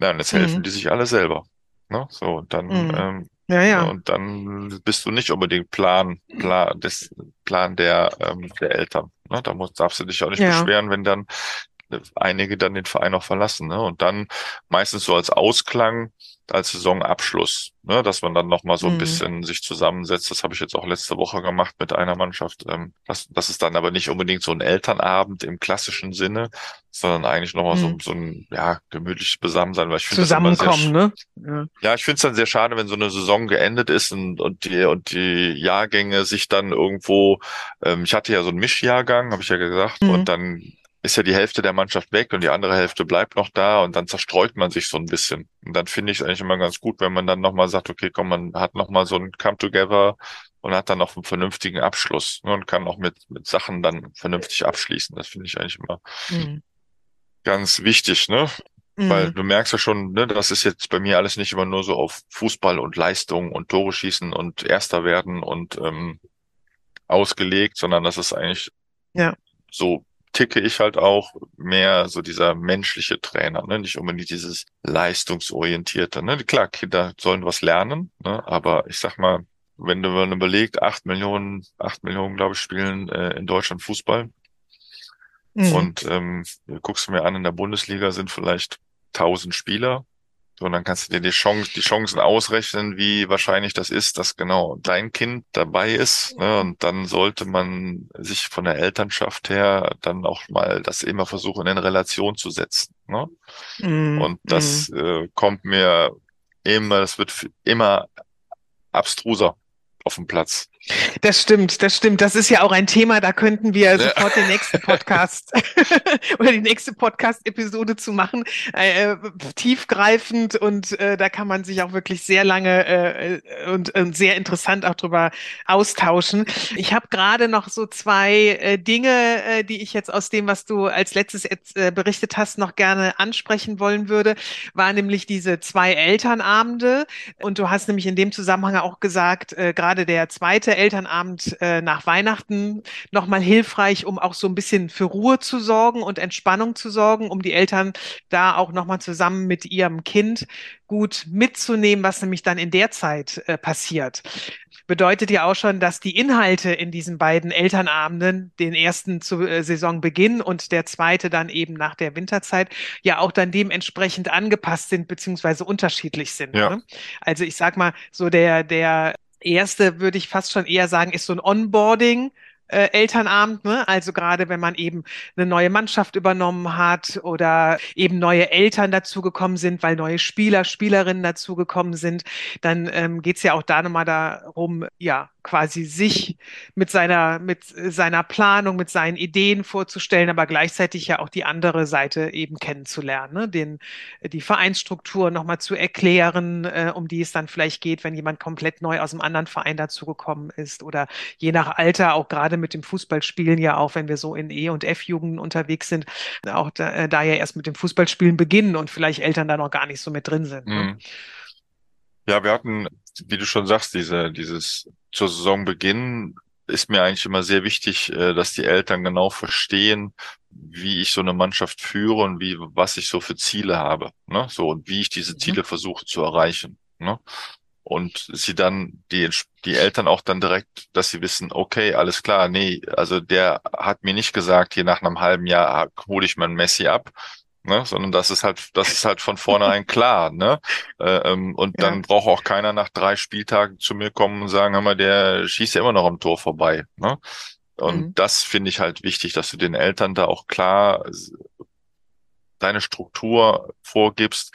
S2: Ja, und jetzt mhm. helfen die sich alle selber. Ne? So, und dann mhm. ähm, ja, ja. Und dann bist du nicht unbedingt Plan, Plan, des, Plan der, ähm, der Eltern. Ne? Da musst, darfst du dich auch nicht ja. beschweren, wenn dann einige dann den Verein auch verlassen. Ne? Und dann meistens so als Ausklang, als Saisonabschluss, ne? dass man dann nochmal so ein mhm. bisschen sich zusammensetzt. Das habe ich jetzt auch letzte Woche gemacht mit einer Mannschaft. Ähm, das, das ist dann aber nicht unbedingt so ein Elternabend im klassischen Sinne, sondern eigentlich nochmal mhm. so, so ein ja, gemütliches Besammensein. Weil ich
S1: Zusammenkommen, ne?
S2: Ja, ja ich finde es dann sehr schade, wenn so eine Saison geendet ist und, und, die, und die Jahrgänge sich dann irgendwo, ähm, ich hatte ja so einen Mischjahrgang, habe ich ja gesagt, mhm. und dann ist ja die Hälfte der Mannschaft weg und die andere Hälfte bleibt noch da und dann zerstreut man sich so ein bisschen. Und dann finde ich es eigentlich immer ganz gut, wenn man dann nochmal sagt, okay, komm, man hat nochmal so ein Come-Together und hat dann noch einen vernünftigen Abschluss ne, und kann auch mit, mit Sachen dann vernünftig abschließen. Das finde ich eigentlich immer mhm. ganz wichtig, ne? Mhm. Weil du merkst ja schon, ne, das ist jetzt bei mir alles nicht immer nur so auf Fußball und Leistung und Tore schießen und Erster werden und ähm, ausgelegt, sondern das ist eigentlich ja. so ticke ich halt auch mehr so dieser menschliche Trainer, ne? nicht unbedingt dieses leistungsorientierte. Ne? Klar, Kinder sollen was lernen, ne? aber ich sag mal, wenn du mal überlegst, acht Millionen, acht Millionen, glaube ich, spielen äh, in Deutschland Fußball. Mhm. Und ähm, guckst du mir an, in der Bundesliga sind vielleicht tausend Spieler so, und dann kannst du dir die Chance, die Chancen ausrechnen, wie wahrscheinlich das ist, dass genau dein Kind dabei ist. Ne? Und dann sollte man sich von der Elternschaft her dann auch mal das immer versuchen, in Relation zu setzen. Ne? Mm, und das mm. äh, kommt mir immer, das wird immer abstruser auf dem Platz.
S1: Das stimmt, das stimmt. Das ist ja auch ein Thema, da könnten wir sofort den nächsten Podcast oder die nächste Podcast-Episode zu machen. Äh, tiefgreifend und äh, da kann man sich auch wirklich sehr lange äh, und, und, sehr interessant auch drüber austauschen. Ich habe gerade noch so zwei äh, Dinge, äh, die ich jetzt aus dem, was du als letztes äh, berichtet hast, noch gerne ansprechen wollen würde, war nämlich diese zwei Elternabende. Und du hast nämlich in dem Zusammenhang auch gesagt, gerade der zweite Elternabend äh, nach Weihnachten nochmal hilfreich, um auch so ein bisschen für Ruhe zu sorgen und Entspannung zu sorgen, um die Eltern da auch nochmal zusammen mit ihrem Kind gut mitzunehmen, was nämlich dann in der Zeit äh, passiert bedeutet ja auch schon, dass die Inhalte in diesen beiden Elternabenden, den ersten zu äh, Saisonbeginn und der zweite dann eben nach der Winterzeit, ja auch dann dementsprechend angepasst sind beziehungsweise unterschiedlich sind. Ja. Ne? Also ich sag mal, so der, der erste würde ich fast schon eher sagen, ist so ein Onboarding äh, Elternabend, ne? Also gerade wenn man eben eine neue Mannschaft übernommen hat oder eben neue Eltern dazugekommen sind, weil neue Spieler, Spielerinnen dazugekommen sind, dann ähm, geht es ja auch da nochmal darum, ja, quasi sich mit seiner, mit seiner Planung, mit seinen Ideen vorzustellen, aber gleichzeitig ja auch die andere Seite eben kennenzulernen, ne? Den, die Vereinsstruktur nochmal zu erklären, äh, um die es dann vielleicht geht, wenn jemand komplett neu aus einem anderen Verein dazugekommen ist oder je nach Alter auch gerade gerade mit dem Fußballspielen ja auch, wenn wir so in E- und F-Jugenden unterwegs sind, auch da, äh, da, ja erst mit dem Fußballspielen beginnen und vielleicht Eltern da noch gar nicht so mit drin sind. Ne? Mhm.
S2: Ja, wir hatten, wie du schon sagst, diese, dieses zur Saisonbeginn ist mir eigentlich immer sehr wichtig, äh, dass die Eltern genau verstehen, wie ich so eine Mannschaft führe und wie, was ich so für Ziele habe, ne? So, und wie ich diese mhm. Ziele mhm. versuche zu erreichen, ne? Und sie dann die die Eltern auch dann direkt, dass sie wissen, okay, alles klar, nee, also der hat mir nicht gesagt, hier nach einem halben Jahr hole ich mein Messi ab, ne, sondern das ist halt, das ist halt von vornherein klar, ne, äh, ähm, und ja. dann braucht auch keiner nach drei Spieltagen zu mir kommen und sagen, hör mal, der schießt ja immer noch am Tor vorbei, ne, und mhm. das finde ich halt wichtig, dass du den Eltern da auch klar deine Struktur vorgibst,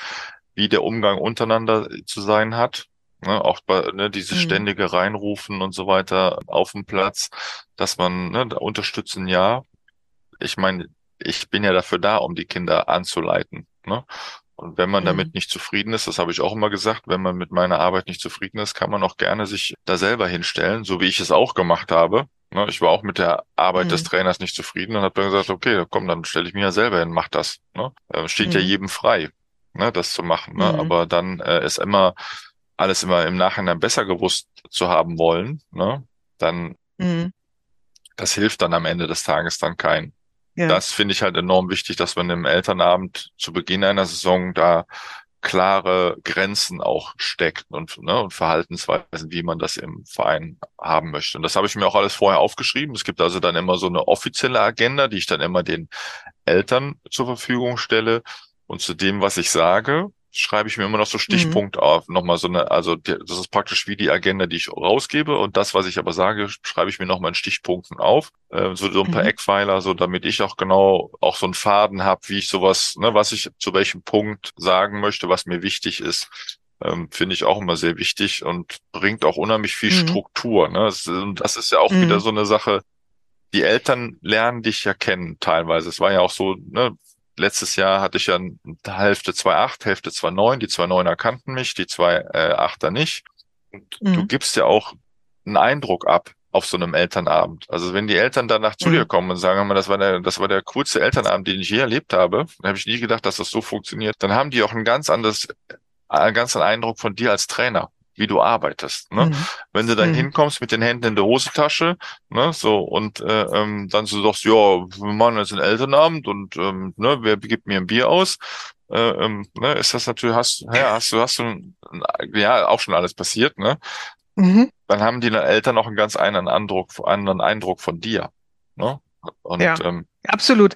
S2: wie der Umgang untereinander zu sein hat, Ne, auch bei ne, dieses mhm. ständige Reinrufen und so weiter auf dem Platz, dass man ne, unterstützen, ja. Ich meine, ich bin ja dafür da, um die Kinder anzuleiten. Ne? Und wenn man damit
S1: Mhm.
S2: nicht zufrieden ist, das habe ich auch immer gesagt, wenn man mit meiner Arbeit nicht zufrieden ist, kann man auch gerne sich da selber hinstellen, so wie ich es auch gemacht habe. Ne, Ich war auch mit der Arbeit des
S1: Mhm.
S2: Trainers nicht zufrieden und habe dann gesagt, okay, komm, dann stelle ich mich ja selber hin, mach das. Ne? Äh, Steht ja
S1: Mhm.
S2: jedem frei, ne, das zu machen. Ne?
S1: Mhm.
S2: Aber dann äh, ist immer alles immer im Nachhinein besser gewusst zu haben wollen, ne? Dann
S1: Mhm.
S2: das hilft dann am Ende des Tages dann keinen.
S1: Ja.
S2: Das finde ich halt enorm wichtig, dass man im Elternabend zu Beginn einer Saison da klare Grenzen auch steckt und, ne, und Verhaltensweisen, wie man das im Verein haben möchte. Und das habe ich mir auch alles vorher aufgeschrieben. Es gibt also dann immer so eine offizielle Agenda, die ich dann immer den Eltern zur Verfügung stelle. Und zu dem, was ich sage, schreibe ich mir immer noch so Stichpunkte auf. Nochmal so eine, also das ist praktisch wie die Agenda, die ich rausgebe. Und das, was ich aber sage, schreibe ich mir nochmal in Stichpunkten auf. Äh, so, so ein paar
S1: Mhm.
S2: Eckpfeiler, so damit ich auch genau auch so einen Faden habe, wie ich sowas, ne, was ich zu welchem Punkt sagen möchte, was mir wichtig ist. Ähm, finde ich auch immer sehr wichtig und bringt auch unheimlich viel
S1: Mhm.
S2: Struktur. Ne? Das, das ist ja auch
S1: Mhm.
S2: wieder so eine Sache, die Eltern lernen dich ja kennen teilweise. Es war ja auch so, ne, letztes Jahr hatte ich ja eine Hälfte 2,8, Hälfte 2,9. Die 2,9er kannten mich, die 2,8er nicht. Und du
S1: Mhm.
S2: gibst ja auch einen Eindruck ab auf so einem Elternabend. Also wenn die Eltern danach zu
S1: Mhm.
S2: dir kommen und sagen, mal, das war der, das war der coolste Elternabend, den ich je erlebt habe, dann habe ich nie gedacht, dass das so funktioniert. Dann haben die auch ein ganz anderes, einen ganz anderen Eindruck von dir als Trainer, wie du arbeitest. Ne?
S1: Mhm.
S2: Wenn du dann
S1: Mhm.
S2: hinkommst mit den Händen in der Hosentasche, ne, so und äh, ähm, dann so sagst, ja, wir machen jetzt einen Elternabend und ähm, ne, wer gibt mir ein Bier aus? Äh, ähm, ne, ist das natürlich, hast, ja, hast du, hast du, ja, auch schon alles passiert, ne?
S1: Mhm.
S2: Dann haben die Eltern auch einen ganz anderen Eindruck, anderen Eindruck von dir, ne? Und
S1: Ja.
S2: ähm,
S1: Absolut.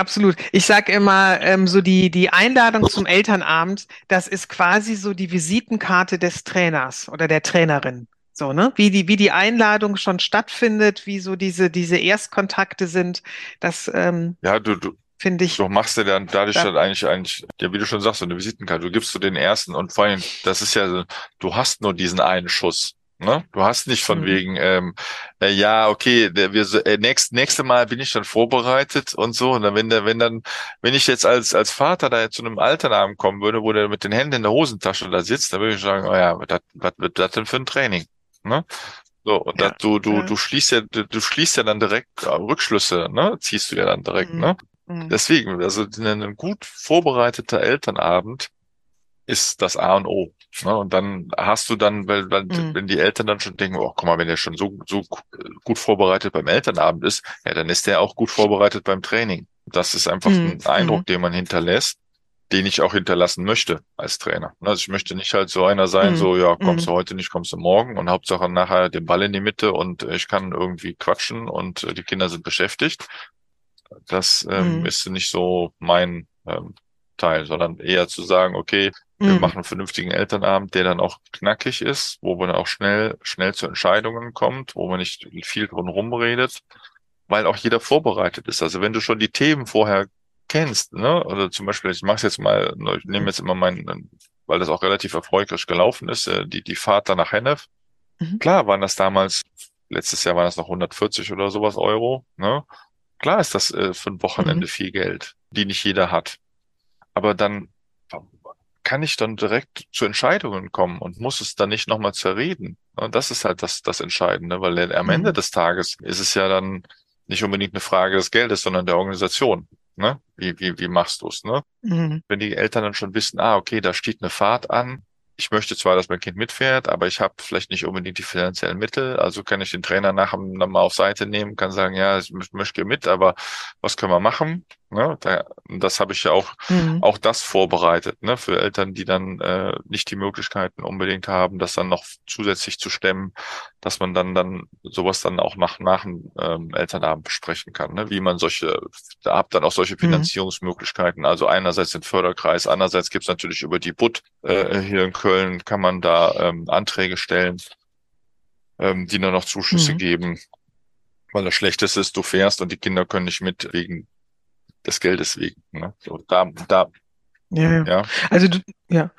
S1: Absolut. Ich sage immer, ähm, so die, die Einladung zum Elternabend, das ist quasi so die Visitenkarte des Trainers oder der Trainerin. So, ne? Wie die, wie die Einladung schon stattfindet, wie so diese, diese Erstkontakte sind, das ähm,
S2: ja, du, du,
S1: finde ich.
S2: Du machst dir dann dadurch dann eigentlich, eigentlich, ja, wie du schon sagst, so eine Visitenkarte. Du gibst du den ersten und vor allem, das ist ja, so, du hast nur diesen einen Schuss. Ne? Du hast nicht von
S1: Mhm.
S2: wegen, ähm, äh, ja, okay, der, wir, so- äh, nächst, nächste Mal bin ich dann vorbereitet und so. Und dann, wenn der, wenn dann, wenn ich jetzt als, als Vater da zu einem Elternabend kommen würde, wo der mit den Händen in der Hosentasche da sitzt, dann würde ich sagen, oh ja, was, was wird das denn für ein Training? Ne? So, und
S1: Ja.
S2: das, du, du,
S1: Ja.
S2: du schließt ja, du, du schließt ja dann direkt äh, Rückschlüsse, ne? Ziehst du ja dann direkt,
S1: Mhm.
S2: ne?
S1: Mhm.
S2: Deswegen, also ein gut vorbereiteter Elternabend ist das A und O. Ne? Und dann hast du dann, weil, weil
S1: Mhm.
S2: wenn die Eltern dann schon denken, oh, guck mal, wenn der schon so, so gut vorbereitet beim Elternabend ist, ja, dann ist der auch gut vorbereitet beim Training. Das ist einfach
S1: Mhm.
S2: ein Eindruck, den man hinterlässt, den ich auch hinterlassen möchte als Trainer. Also ich möchte nicht halt so einer sein,
S1: Mhm.
S2: so, ja, kommst
S1: Mhm.
S2: du heute nicht, kommst du morgen und Hauptsache nachher den Ball in die Mitte und ich kann irgendwie quatschen und äh, die Kinder sind beschäftigt. Das ähm,
S1: Mhm.
S2: ist nicht so mein ähm, Teil, sondern eher zu sagen, okay, wir
S1: Mhm.
S2: machen einen vernünftigen Elternabend, der dann auch knackig ist, wo man auch schnell, schnell zu Entscheidungen kommt, wo man nicht viel drum rumredet, weil auch jeder vorbereitet ist. Also wenn du schon die Themen vorher kennst, ne, oder zum Beispiel, ich mache es jetzt mal, ich nehme jetzt immer meinen, weil das auch relativ erfolgreich gelaufen ist, äh, die, die Fahrt da nach Hennef.
S1: Mhm.
S2: Klar waren das damals, letztes Jahr waren das noch 140 oder sowas Euro, ne? Klar ist das äh, für ein Wochenende
S1: Mhm.
S2: viel Geld, die nicht jeder hat. Aber dann kann ich dann direkt zu Entscheidungen kommen und muss es dann nicht nochmal zerreden. Und das ist halt das, das Entscheidende, weil am
S1: Mhm.
S2: Ende des Tages ist es ja dann nicht unbedingt eine Frage des Geldes, sondern der Organisation. Ne? Wie, wie, wie machst du es? Ne?
S1: Mhm.
S2: Wenn die Eltern dann schon wissen, ah, okay, da steht eine Fahrt an, ich möchte zwar, dass mein Kind mitfährt, aber ich habe vielleicht nicht unbedingt die finanziellen Mittel, also kann ich den Trainer nachher dann mal auf Seite nehmen, kann sagen, ja, ich mö- möchte mit, aber was können wir machen? Ne? Da, das habe ich ja auch
S1: Mhm.
S2: auch das vorbereitet, ne, für Eltern, die dann äh, nicht die Möglichkeiten unbedingt haben, das dann noch zusätzlich zu stemmen, dass man dann dann sowas dann auch nach nach dem ähm, Elternabend besprechen kann, ne, wie man solche, da habt dann auch solche
S1: Mhm.
S2: Finanzierungsmöglichkeiten. Also einerseits den Förderkreis, andererseits gibt's natürlich über die BUT äh, hier in Köln kann man da ähm, Anträge stellen, ähm, die dann noch Zuschüsse
S1: Mhm.
S2: geben. Weil das Schlechteste ist, du fährst und die Kinder können nicht mit wegen des Geldes wegen. Ne? So, da, da,
S1: Ja, ja.
S2: ja.
S1: Also du, ja,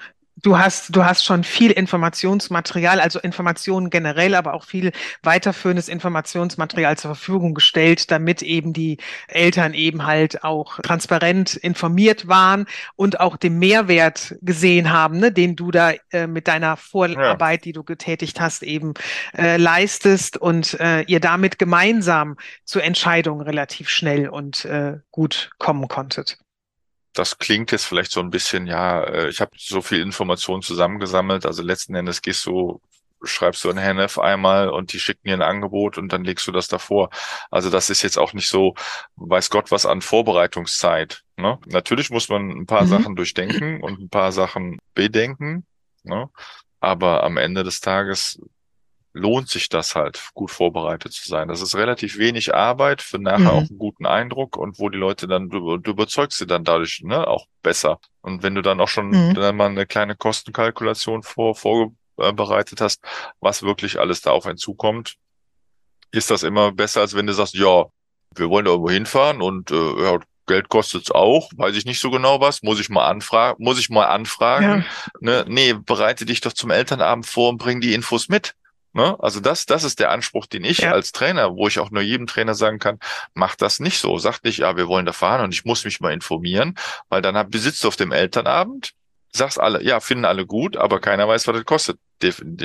S1: Du hast, du hast schon viel Informationsmaterial, also Informationen generell, aber auch viel weiterführendes Informationsmaterial zur Verfügung gestellt, damit eben die Eltern eben halt auch transparent informiert waren und auch den Mehrwert gesehen haben, ne, den du da äh, mit deiner Vorarbeit, ja. die du getätigt hast, eben äh, leistest und äh, ihr damit gemeinsam zu Entscheidungen relativ schnell und äh, gut kommen konntet
S2: das klingt jetzt vielleicht so ein bisschen, ja, äh, ich habe so viel Informationen zusammengesammelt. Also letzten Endes gehst du, schreibst du ein HNF einmal und die schicken dir ein Angebot und dann legst du das davor. Also das ist jetzt auch nicht so, weiß Gott was an Vorbereitungszeit. Ne? Natürlich muss man ein paar mhm. Sachen durchdenken und ein paar Sachen bedenken. Ne? Aber am Ende des Tages lohnt sich das halt, gut vorbereitet zu sein. Das ist relativ wenig Arbeit für nachher mhm. auch einen guten Eindruck und wo die Leute dann, du, du überzeugst sie dann dadurch ne, auch besser. Und wenn du dann auch schon mhm. dann mal eine kleine Kostenkalkulation vor, vorbereitet hast, was wirklich alles da auf einen zukommt, ist das immer besser, als wenn du sagst, ja, wir wollen da irgendwo hinfahren und äh, ja, Geld kostet's auch, weiß ich nicht so genau was, muss ich mal anfragen, muss ich mal anfragen. Ja. Ne? Nee, bereite dich doch zum Elternabend vor und bring die Infos mit. Ne? Also das, das ist der Anspruch, den ich ja. als Trainer, wo ich auch nur jedem Trainer sagen kann, mach das nicht so. Sag nicht, ja, wir wollen da fahren und ich muss mich mal informieren, weil dann besitzt du auf dem Elternabend, sagst alle, ja, finden alle gut, aber keiner weiß, was das kostet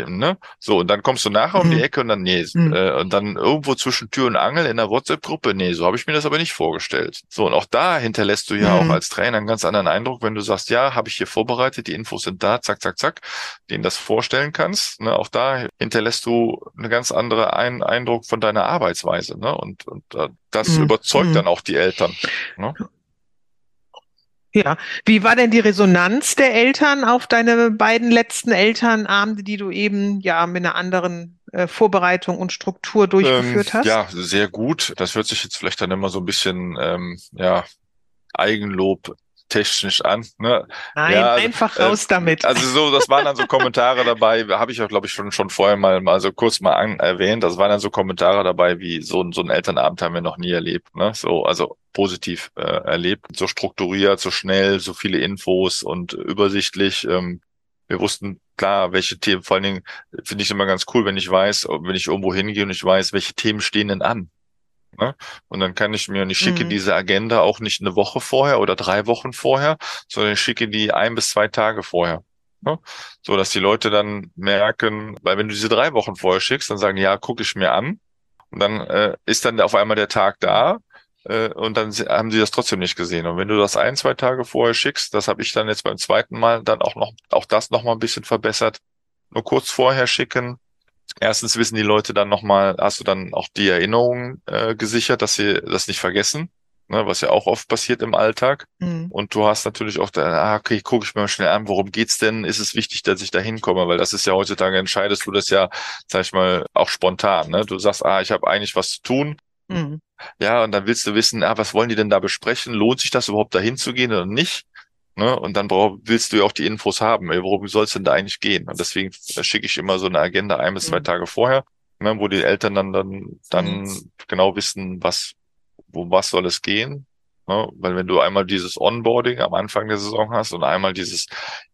S2: ne? So, und dann kommst du nachher um die mhm. Ecke und dann, nee, mhm. äh, und dann irgendwo zwischen Tür und Angel in der WhatsApp-Gruppe, nee, so habe ich mir das aber nicht vorgestellt. So, und auch da hinterlässt du ja mhm. auch als Trainer einen ganz anderen Eindruck, wenn du sagst, ja, habe ich hier vorbereitet, die Infos sind da, zack, zack, zack, denen das vorstellen kannst. Ne? Auch da hinterlässt du eine ganz andere Ein Eindruck von deiner Arbeitsweise, ne? Und, und äh, das mhm. überzeugt mhm. dann auch die Eltern. Ne?
S1: Ja, wie war denn die Resonanz der Eltern auf deine beiden letzten Elternabende, die du eben ja mit einer anderen äh, Vorbereitung und Struktur durchgeführt ähm, hast?
S2: Ja, sehr gut. Das hört sich jetzt vielleicht dann immer so ein bisschen ähm, ja Eigenlob technisch an. Ne?
S1: Nein, ja, also, einfach raus äh, damit.
S2: Also so, das waren dann so Kommentare dabei, habe ich auch, glaube ich, schon schon vorher mal mal so kurz mal an, erwähnt. Das waren dann so Kommentare dabei, wie so, so ein Elternabend haben wir noch nie erlebt. Ne? So, also positiv äh, erlebt. So strukturiert, so schnell, so viele Infos und übersichtlich. Ähm, wir wussten klar, welche Themen, vor allen Dingen finde ich immer ganz cool, wenn ich weiß, wenn ich irgendwo hingehe und ich weiß, welche Themen stehen denn an. Ne? Und dann kann ich mir, und ich schicke mhm. diese Agenda auch nicht eine Woche vorher oder drei Wochen vorher, sondern ich schicke die ein bis zwei Tage vorher. Ne? So dass die Leute dann merken, weil wenn du diese drei Wochen vorher schickst, dann sagen, ja, gucke ich mir an. Und dann äh, ist dann auf einmal der Tag da äh, und dann haben sie das trotzdem nicht gesehen. Und wenn du das ein, zwei Tage vorher schickst, das habe ich dann jetzt beim zweiten Mal dann auch noch, auch das noch mal ein bisschen verbessert, nur kurz vorher schicken, Erstens wissen die Leute dann nochmal, hast du dann auch die Erinnerungen äh, gesichert, dass sie das nicht vergessen, ne, was ja auch oft passiert im Alltag. Mhm. Und du hast natürlich auch, da, ah, okay, gucke ich mir mal schnell an, worum geht's denn? Ist es wichtig, dass ich da hinkomme? Weil das ist ja heutzutage, entscheidest du das ja, sag ich mal, auch spontan. Ne? Du sagst, ah, ich habe eigentlich was zu tun. Mhm. Ja, und dann willst du wissen, ah, was wollen die denn da besprechen? Lohnt sich das überhaupt dahin zu gehen oder nicht? Ne? Und dann brauch, willst du ja auch die Infos haben. Worum soll es denn da eigentlich gehen? Und deswegen schicke ich immer so eine Agenda ein bis zwei mhm. Tage vorher, ne, wo die Eltern dann, dann, dann mhm. genau wissen, was, wo was soll es gehen. Ne? Weil wenn du einmal dieses Onboarding am Anfang der Saison hast und einmal dieses,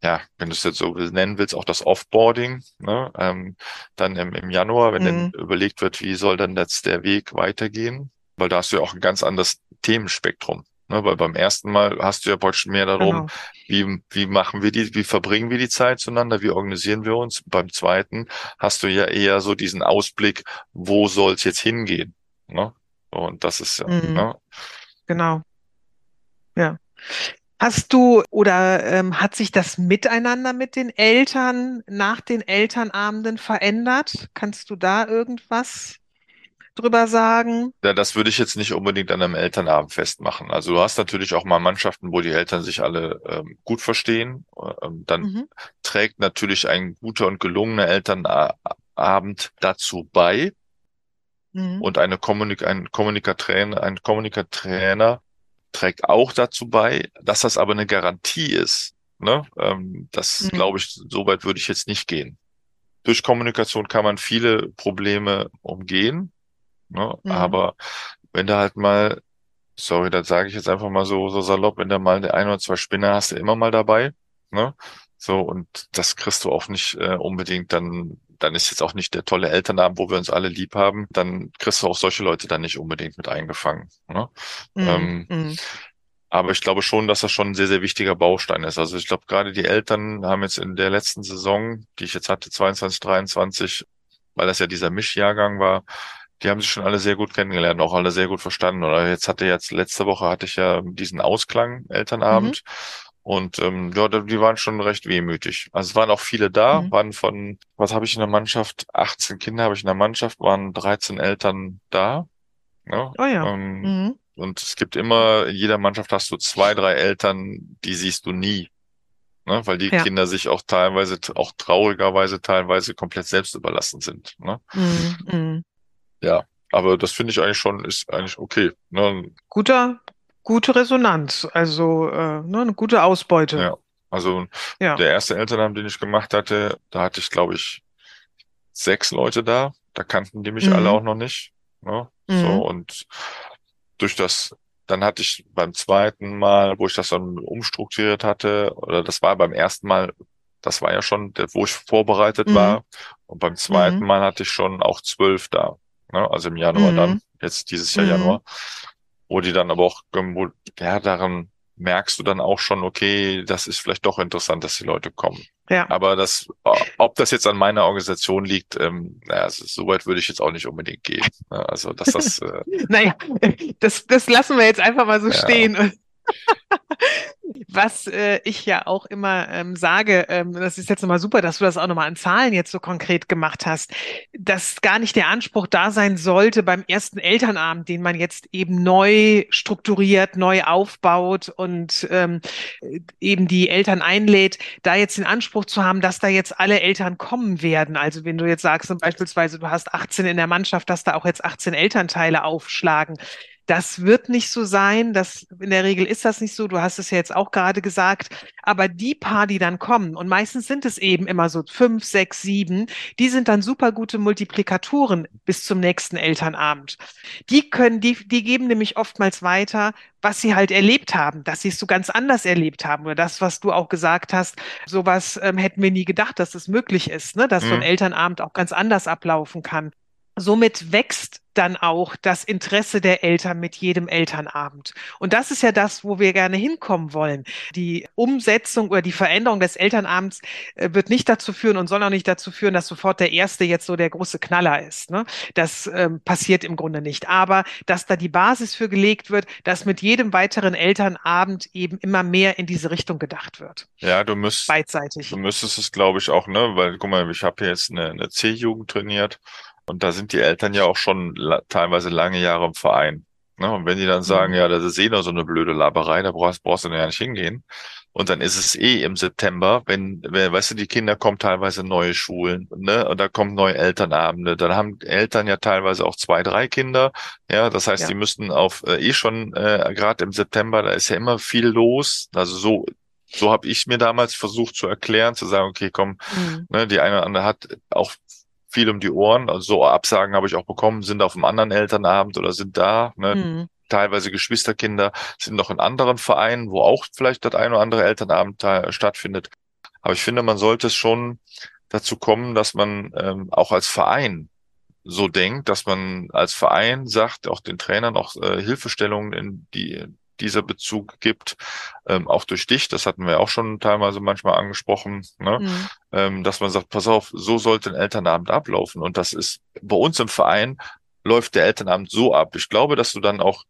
S2: ja, wenn du es jetzt so nennen willst, auch das Offboarding, ne? ähm, dann im, im Januar, wenn mhm. dann überlegt wird, wie soll dann jetzt der Weg weitergehen, weil da hast du ja auch ein ganz anderes Themenspektrum. Ne, weil beim ersten Mal hast du ja praktisch mehr darum, genau. wie, wie machen wir die, wie verbringen wir die Zeit zueinander, wie organisieren wir uns. Beim zweiten hast du ja eher so diesen Ausblick, wo soll es jetzt hingehen. Ne? Und das ist ja. Mhm. Ne?
S1: Genau. Ja. Hast du oder ähm, hat sich das Miteinander mit den Eltern nach den Elternabenden verändert? Kannst du da irgendwas drüber sagen?
S2: Ja, das würde ich jetzt nicht unbedingt an einem Elternabend festmachen. Also du hast natürlich auch mal Mannschaften, wo die Eltern sich alle ähm, gut verstehen. Ähm, dann mhm. trägt natürlich ein guter und gelungener Elternabend dazu bei. Mhm. Und eine Kommunik ein Kommunikatrainer, ein Kommunikatrainer trägt auch dazu bei, dass das aber eine Garantie ist. Ne? Ähm, das mhm. glaube ich, so weit würde ich jetzt nicht gehen. Durch Kommunikation kann man viele Probleme umgehen. Ne? Mhm. Aber wenn du halt mal, sorry, das sage ich jetzt einfach mal so, so salopp, wenn du mal der ein oder zwei Spinner hast, du immer mal dabei. Ne? So, und das kriegst du auch nicht äh, unbedingt dann, dann ist jetzt auch nicht der tolle Elternabend, wo wir uns alle lieb haben, dann kriegst du auch solche Leute dann nicht unbedingt mit eingefangen. Ne?
S1: Mhm.
S2: Ähm,
S1: Mhm.
S2: aber ich glaube schon, dass das schon ein sehr, sehr wichtiger Baustein ist. Also ich glaube, gerade die Eltern haben jetzt in der letzten Saison, die ich jetzt hatte, 22, 23, weil das ja dieser Mischjahrgang war, die haben sich schon alle sehr gut kennengelernt, auch alle sehr gut verstanden. Oder jetzt hatte jetzt, letzte Woche hatte ich ja diesen Ausklang Elternabend. Und ähm, ja, die waren schon recht wehmütig. Also es waren auch viele da,
S1: Mhm.
S2: waren von, was habe ich in der Mannschaft? 18 Kinder habe ich in der Mannschaft, waren 13 Eltern da. Ne?
S1: Oh ja.
S2: Ähm,
S1: Mhm.
S2: und es gibt immer, in jeder Mannschaft hast du zwei, drei Eltern, die siehst du nie. Ne? Weil die
S1: Ja.
S2: Kinder sich auch teilweise, auch traurigerweise teilweise komplett selbst überlassen sind. Ne?
S1: Mhm.
S2: Ja. Aber das finde ich eigentlich schon, ist eigentlich okay. Ne?
S1: Guter, gute Resonanz, also äh, ne, eine gute Ausbeute.
S2: Ja. Also
S1: Ja.
S2: der erste Elternabend, den ich gemacht hatte, da hatte ich, glaube ich, sechs Leute da. Da kannten die mich
S1: Mhm.
S2: alle auch noch nicht. Ne?
S1: Mhm.
S2: So, und durch das, dann hatte ich beim zweiten Mal, wo ich das dann umstrukturiert hatte, oder das war beim ersten Mal, das war ja schon, der- wo ich vorbereitet
S1: Mhm.
S2: war. Und beim zweiten
S1: Mhm.
S2: Mal hatte ich schon auch zwölf da. Ne? Also im Januar
S1: Mhm.
S2: dann, jetzt dieses Jahr
S1: Mhm.
S2: Januar. Wo die dann aber auch, wo, ja, daran merkst du dann auch schon, okay, das ist vielleicht doch interessant, dass die Leute kommen.
S1: Ja.
S2: Aber das, ob das jetzt an meiner Organisation liegt, ähm, naja, also so weit würde ich jetzt auch nicht unbedingt gehen. Ne? Also, dass das, äh,
S1: Naja, das, das lassen wir jetzt einfach mal so
S2: Ja.
S1: stehen. Was äh, ich ja auch immer ähm, sage, ähm, das ist jetzt nochmal super, dass du das auch nochmal an Zahlen jetzt so konkret gemacht hast, dass gar nicht der Anspruch da sein sollte beim ersten Elternabend, den man jetzt eben neu strukturiert, neu aufbaut und ähm, eben die Eltern einlädt, da jetzt den Anspruch zu haben, dass da jetzt alle Eltern kommen werden. Also wenn du jetzt sagst, beispielsweise du hast 18 in der Mannschaft, dass da auch jetzt 18 Elternteile aufschlagen. Das wird nicht so sein. Das, in der Regel ist das nicht so. Du hast es ja jetzt auch gerade gesagt. Aber die paar, die dann kommen, und meistens sind es eben immer so fünf, sechs, sieben, die sind dann super gute Multiplikatoren bis zum nächsten Elternabend. Die können, die, die geben nämlich oftmals weiter, was sie halt erlebt haben, dass sie es so ganz anders erlebt haben. Oder das, was du auch gesagt hast, sowas ähm, hätten wir nie gedacht, dass es möglich ist, ne? dass so ein
S2: Mhm.
S1: Elternabend auch ganz anders ablaufen kann. Somit wächst dann auch das Interesse der Eltern mit jedem Elternabend. Und das ist ja das, wo wir gerne hinkommen wollen. Die Umsetzung oder die Veränderung des Elternabends äh, wird nicht dazu führen und soll auch nicht dazu führen, dass sofort der Erste jetzt so der große Knaller ist. Ne? Das ähm, passiert im Grunde nicht. Aber dass da die Basis für gelegt wird, dass mit jedem weiteren Elternabend eben immer mehr in diese Richtung gedacht wird.
S2: ja, du müsst,
S1: Beidseitig.
S2: du müsstest es, glaube ich, auch, ne, weil, guck mal, ich habe hier jetzt eine, eine C-Jugend trainiert und da sind die Eltern ja auch schon teilweise lange Jahre im Verein. Ne? Und wenn die dann sagen,
S1: Mhm.
S2: ja, das ist eh nur so eine blöde Laberei, da brauchst, brauchst du ja nicht hingehen. Und dann ist es eh im September, wenn, wenn, weißt du, die Kinder kommen teilweise in neue Schulen, ne, und da kommen neue Elternabende. Dann haben Eltern ja teilweise auch zwei, drei Kinder. Ja, das heißt,
S1: Ja.
S2: die müssten auf äh, eh schon äh, gerade im September, da ist ja immer viel los. Also so, so habe ich mir damals versucht zu erklären, zu sagen, okay, komm,
S1: Mhm.
S2: ne, die eine oder andere hat auch viel um die Ohren. Also so Absagen habe ich auch bekommen, sind auf einem anderen Elternabend oder sind da. Ne,
S1: Mhm.
S2: teilweise Geschwisterkinder sind noch in anderen Vereinen, wo auch vielleicht das ein oder andere Elternabend stattfindet. Aber ich finde, man sollte es schon dazu kommen, dass man ähm, auch als Verein so denkt, dass man als Verein sagt, auch den Trainern auch äh, Hilfestellungen in die dieser Bezug gibt, ähm, auch durch dich, das hatten wir auch schon teilweise manchmal angesprochen, ne?
S1: Mhm.
S2: ähm, dass man sagt, pass auf, so sollte ein Elternabend ablaufen. Und das ist bei uns im Verein läuft der Elternabend so ab. Ich glaube, dass du dann auch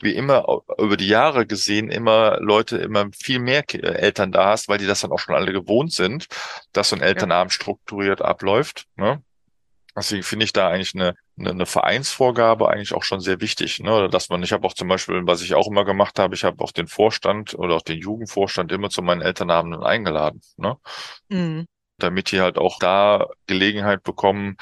S2: wie immer über die Jahre gesehen immer Leute immer viel mehr äh, Eltern da hast, weil die das dann auch schon alle gewohnt sind, dass so ein Elternabend strukturiert abläuft. Ne? Deswegen finde ich da eigentlich eine, eine, eine Vereinsvorgabe eigentlich auch schon sehr wichtig. Ne? Oder dass man, ich habe auch zum Beispiel, was ich auch immer gemacht habe, ich habe auch den Vorstand oder auch den Jugendvorstand immer zu meinen Elternabenden eingeladen. Ne?
S1: Mhm.
S2: damit die halt auch da Gelegenheit bekommen,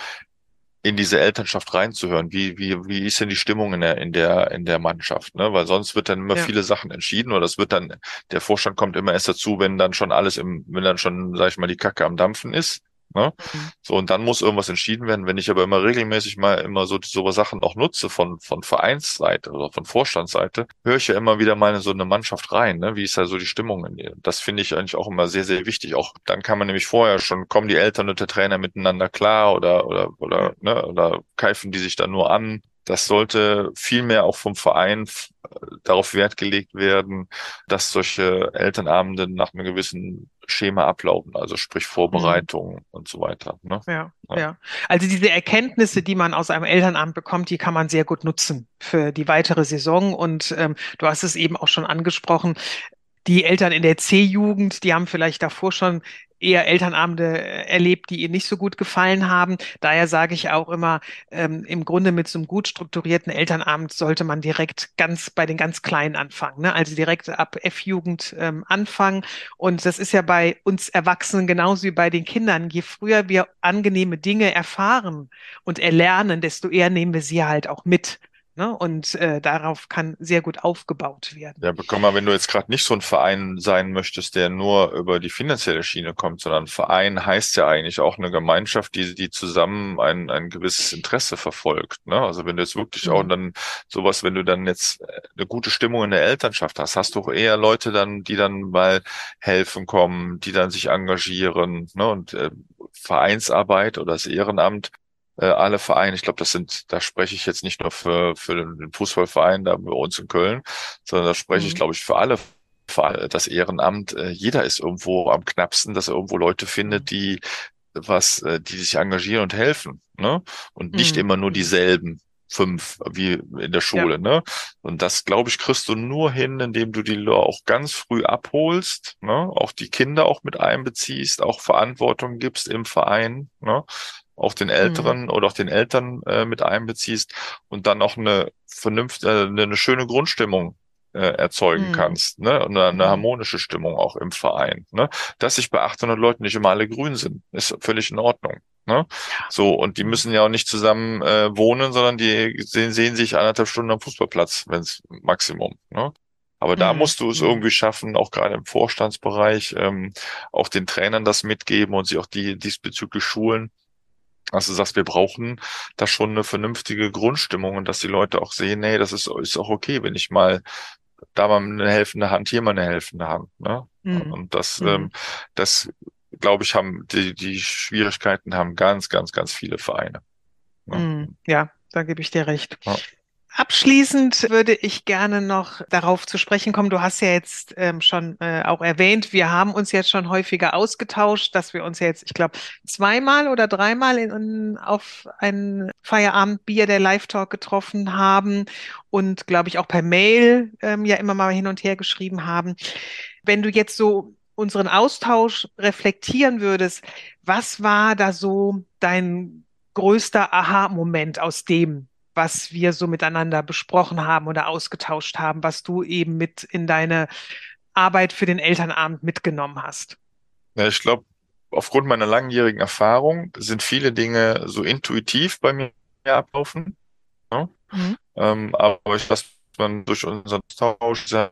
S2: in diese Elternschaft reinzuhören. Wie, wie, wie ist denn die Stimmung in der, in der, in der Mannschaft? Ne? Weil sonst wird dann immer
S1: Ja.
S2: viele Sachen entschieden oder es wird dann, der Vorstand kommt immer erst dazu, wenn dann schon alles im, wenn dann schon, sag ich mal, die Kacke am Dampfen ist. Ne? Mhm. So, und dann muss irgendwas entschieden werden. Wenn ich aber immer regelmäßig mal immer so, so Sachen auch nutze von, von Vereinsseite oder von Vorstandsseite, höre ich ja immer wieder mal in so eine Mannschaft rein. Ne? Wie ist da so die Stimmung in ihr? Das finde ich eigentlich auch immer sehr, sehr wichtig. Auch dann kann man nämlich vorher schon, kommen die Eltern und der Trainer miteinander klar oder, oder, oder, ne, oder keifen die sich da nur an. Das sollte viel mehr auch vom Verein darauf Wert gelegt werden, dass solche Elternabende nach einem gewissen Schema ablaufen, also sprich Vorbereitung mhm. und so weiter.
S1: Ne? Ja, ja, ja. Also diese Erkenntnisse, die man aus einem Elternabend bekommt, die kann man sehr gut nutzen für die weitere Saison. Und ähm, du hast es eben auch schon angesprochen. Die Eltern in der C-Jugend, die haben vielleicht davor schon eher Elternabende äh, erlebt, die ihr nicht so gut gefallen haben. Daher sage ich auch immer, ähm, im Grunde mit so einem gut strukturierten Elternabend sollte man direkt ganz bei den ganz Kleinen anfangen. Ne? Also direkt ab F-Jugend ähm, anfangen. Und das ist ja bei uns Erwachsenen genauso wie bei den Kindern. Je früher wir angenehme Dinge erfahren und erlernen, desto eher nehmen wir sie halt auch mit. Ne? Und äh, darauf kann sehr gut aufgebaut werden.
S2: Ja, bekomm mal, wenn du jetzt gerade nicht so ein Verein sein möchtest, der nur über die finanzielle Schiene kommt, sondern Verein heißt ja eigentlich auch eine Gemeinschaft, die, die zusammen ein, ein gewisses Interesse verfolgt. Ne? Also wenn du jetzt wirklich mhm. auch dann sowas, wenn du dann jetzt äh, eine gute Stimmung in der Elternschaft hast, hast du auch eher Leute dann, die dann mal helfen kommen, die dann sich engagieren. Ne? Und äh, Vereinsarbeit oder das Ehrenamt äh, alle Vereine, ich glaube, das sind, da spreche ich jetzt nicht nur für, für den Fußballverein da bei uns in Köln, sondern da spreche mhm. ich, glaube ich, für alle das Ehrenamt, äh, jeder ist irgendwo am knappsten, dass er irgendwo Leute findet, mhm. die was, äh, die sich engagieren und helfen, ne? Und nicht mhm. immer nur dieselben fünf wie in der Schule, ja. ne? Und das, glaube ich, kriegst du nur hin, indem du die auch ganz früh abholst, ne? Auch die Kinder auch mit einbeziehst, auch Verantwortung gibst im Verein, ne? Auch den Älteren mhm. oder auch den Eltern äh, mit einbeziehst und dann auch eine vernünftige, äh, eine schöne Grundstimmung äh, erzeugen mhm. kannst, ne? Und eine, eine, mhm. harmonische Stimmung auch im Verein. Ne? Dass sich bei 800 Leuten nicht immer alle grün sind, ist völlig in Ordnung. Ne? So, und die mhm. müssen ja auch nicht zusammen äh, wohnen, sondern die sehen, sehen sich anderthalb Stunden am Fußballplatz, wenn's Maximum. Ne? Aber da mhm. musst du es mhm. irgendwie schaffen, auch gerade im Vorstandsbereich, ähm, auch den Trainern das mitgeben und sie auch die diesbezüglich schulen, also du sagst, wir brauchen da schon eine vernünftige Grundstimmung und dass die Leute auch sehen, nee, das ist, ist auch okay, wenn ich mal da mal eine helfende Hand, hier mal eine helfende Hand. Ne? Mhm. Und das, mhm. ähm, das glaube ich, haben die, die Schwierigkeiten haben ganz, ganz, ganz viele Vereine.
S1: Ne? Mhm. Ja, da gebe ich dir recht. Ja. Abschließend würde ich gerne noch darauf zu sprechen kommen. Du hast ja jetzt ähm, schon äh, auch erwähnt, wir haben uns jetzt schon häufiger ausgetauscht, dass wir uns jetzt, ich glaube, zweimal oder dreimal in, in, auf ein Feierabendbier der Live-Talk getroffen haben und, glaube ich, auch per Mail ähm, ja immer mal hin und her geschrieben haben. Wenn du jetzt so unseren Austausch reflektieren würdest, was war da so dein größter Aha-Moment aus dem, was wir so miteinander besprochen haben oder ausgetauscht haben, was du eben mit in deine Arbeit für den Elternabend mitgenommen hast?
S2: Ja, ich glaube, aufgrund meiner langjährigen Erfahrung sind viele Dinge so intuitiv bei mir ablaufen. Ja? Mhm. Ähm, aber ich lasse man durch unseren Austausch äh,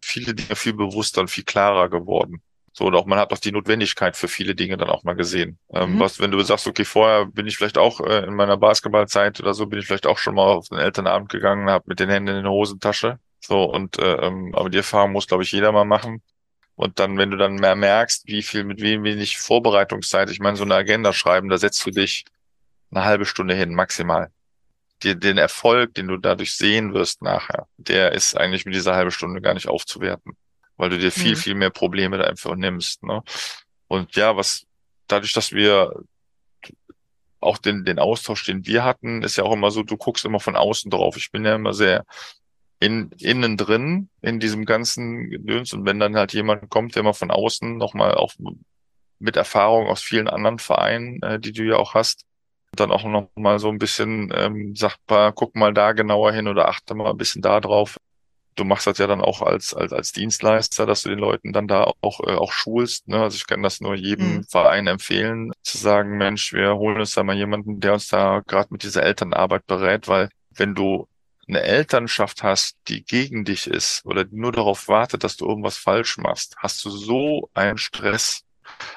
S2: viele Dinge viel bewusster und viel klarer geworden. So, und auch man hat auch die Notwendigkeit für viele Dinge dann auch mal gesehen. Ähm, mhm. Was, wenn du sagst, okay, vorher bin ich vielleicht auch äh, in meiner Basketballzeit oder so, bin ich vielleicht auch schon mal auf den Elternabend gegangen, habe mit den Händen in der Hosentasche. So, und äh, ähm, aber die Erfahrung muss, glaube ich, jeder mal machen. Und dann, wenn du dann mehr merkst, wie viel, mit wem wenig Vorbereitungszeit, ich meine, so eine Agenda schreiben, da setzt du dich eine halbe Stunde hin, maximal. Die, den Erfolg, den du dadurch sehen wirst nachher, der ist eigentlich mit dieser halben Stunde gar nicht aufzuwerten weil du dir viel, mhm. viel mehr Probleme da einfach nimmst. Ne? Und ja, was dadurch, dass wir auch den, den Austausch, den wir hatten, ist ja auch immer so, du guckst immer von außen drauf. Ich bin ja immer sehr in, innen drin in diesem ganzen Gedöns. Und wenn dann halt jemand kommt, der mal von außen nochmal auch mit Erfahrung aus vielen anderen Vereinen, äh, die du ja auch hast, dann auch noch mal so ein bisschen ähm, sagt, guck mal da genauer hin oder achte mal ein bisschen da drauf du machst das ja dann auch als, als, als Dienstleister, dass du den Leuten dann da auch, äh, auch schulst. Ne? Also ich kann das nur jedem mhm. Verein empfehlen, zu sagen, Mensch, wir holen uns da mal jemanden, der uns da gerade mit dieser Elternarbeit berät, weil wenn du eine Elternschaft hast, die gegen dich ist oder die nur darauf wartet, dass du irgendwas falsch machst, hast du so einen Stress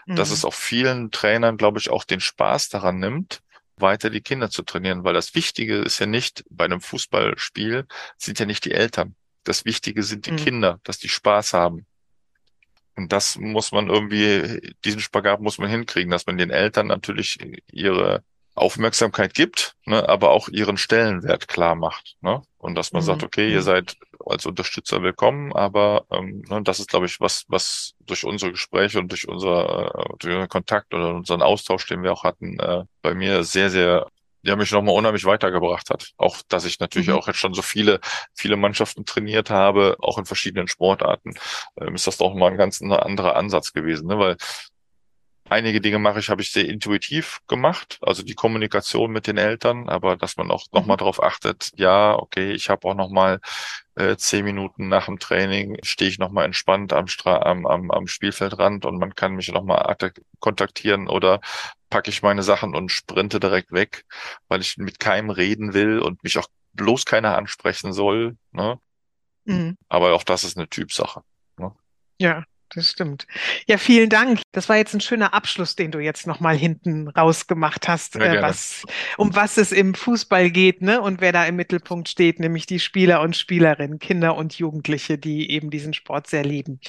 S2: dass es auch vielen Trainern, glaube ich, auch den Spaß daran nimmt, weiter die Kinder zu trainieren, weil das Wichtige ist ja nicht bei einem Fußballspiel sind ja nicht die Eltern. Das Wichtige sind die mhm. Kinder, dass die Spaß haben. Und das muss man irgendwie, diesen Spagat muss man hinkriegen, dass man den Eltern natürlich ihre Aufmerksamkeit gibt, ne, aber auch ihren Stellenwert klar macht. Ne? Und dass man mhm. sagt, okay, ihr mhm. seid als Unterstützer willkommen, aber ähm, ne, das ist, glaube ich, was, was durch unsere Gespräche und durch unser, äh, durch unseren Kontakt oder unseren Austausch, den wir auch hatten, äh, bei mir sehr, sehr der mich nochmal unheimlich weitergebracht hat. Auch, dass ich natürlich mhm. auch jetzt schon so viele, viele Mannschaften trainiert habe, auch in verschiedenen Sportarten, ähm, ist das doch mal ein ganz anderer Ansatz gewesen, ne? weil Einige Dinge mache ich, habe ich sehr intuitiv gemacht, also die Kommunikation mit den Eltern, aber dass man auch mhm. nochmal darauf achtet, ja, okay, ich habe auch nochmal äh, zehn Minuten nach dem Training, stehe ich nochmal entspannt am, Stra am, am, am Spielfeldrand und man kann mich nochmal kontaktieren oder packe ich meine Sachen und sprinte direkt weg, weil ich mit keinem reden will und mich auch bloß keiner ansprechen soll. Ne? Mhm. Aber auch das ist eine Typsache. Ne?
S1: Ja, das stimmt. Ja, vielen Dank. Das war jetzt ein schöner Abschluss, den du jetzt nochmal hinten rausgemacht hast, äh, was, um was es im Fußball geht, ne? Und wer da im Mittelpunkt steht, nämlich die Spieler und Spielerinnen, Kinder und Jugendliche, die eben diesen Sport sehr lieben.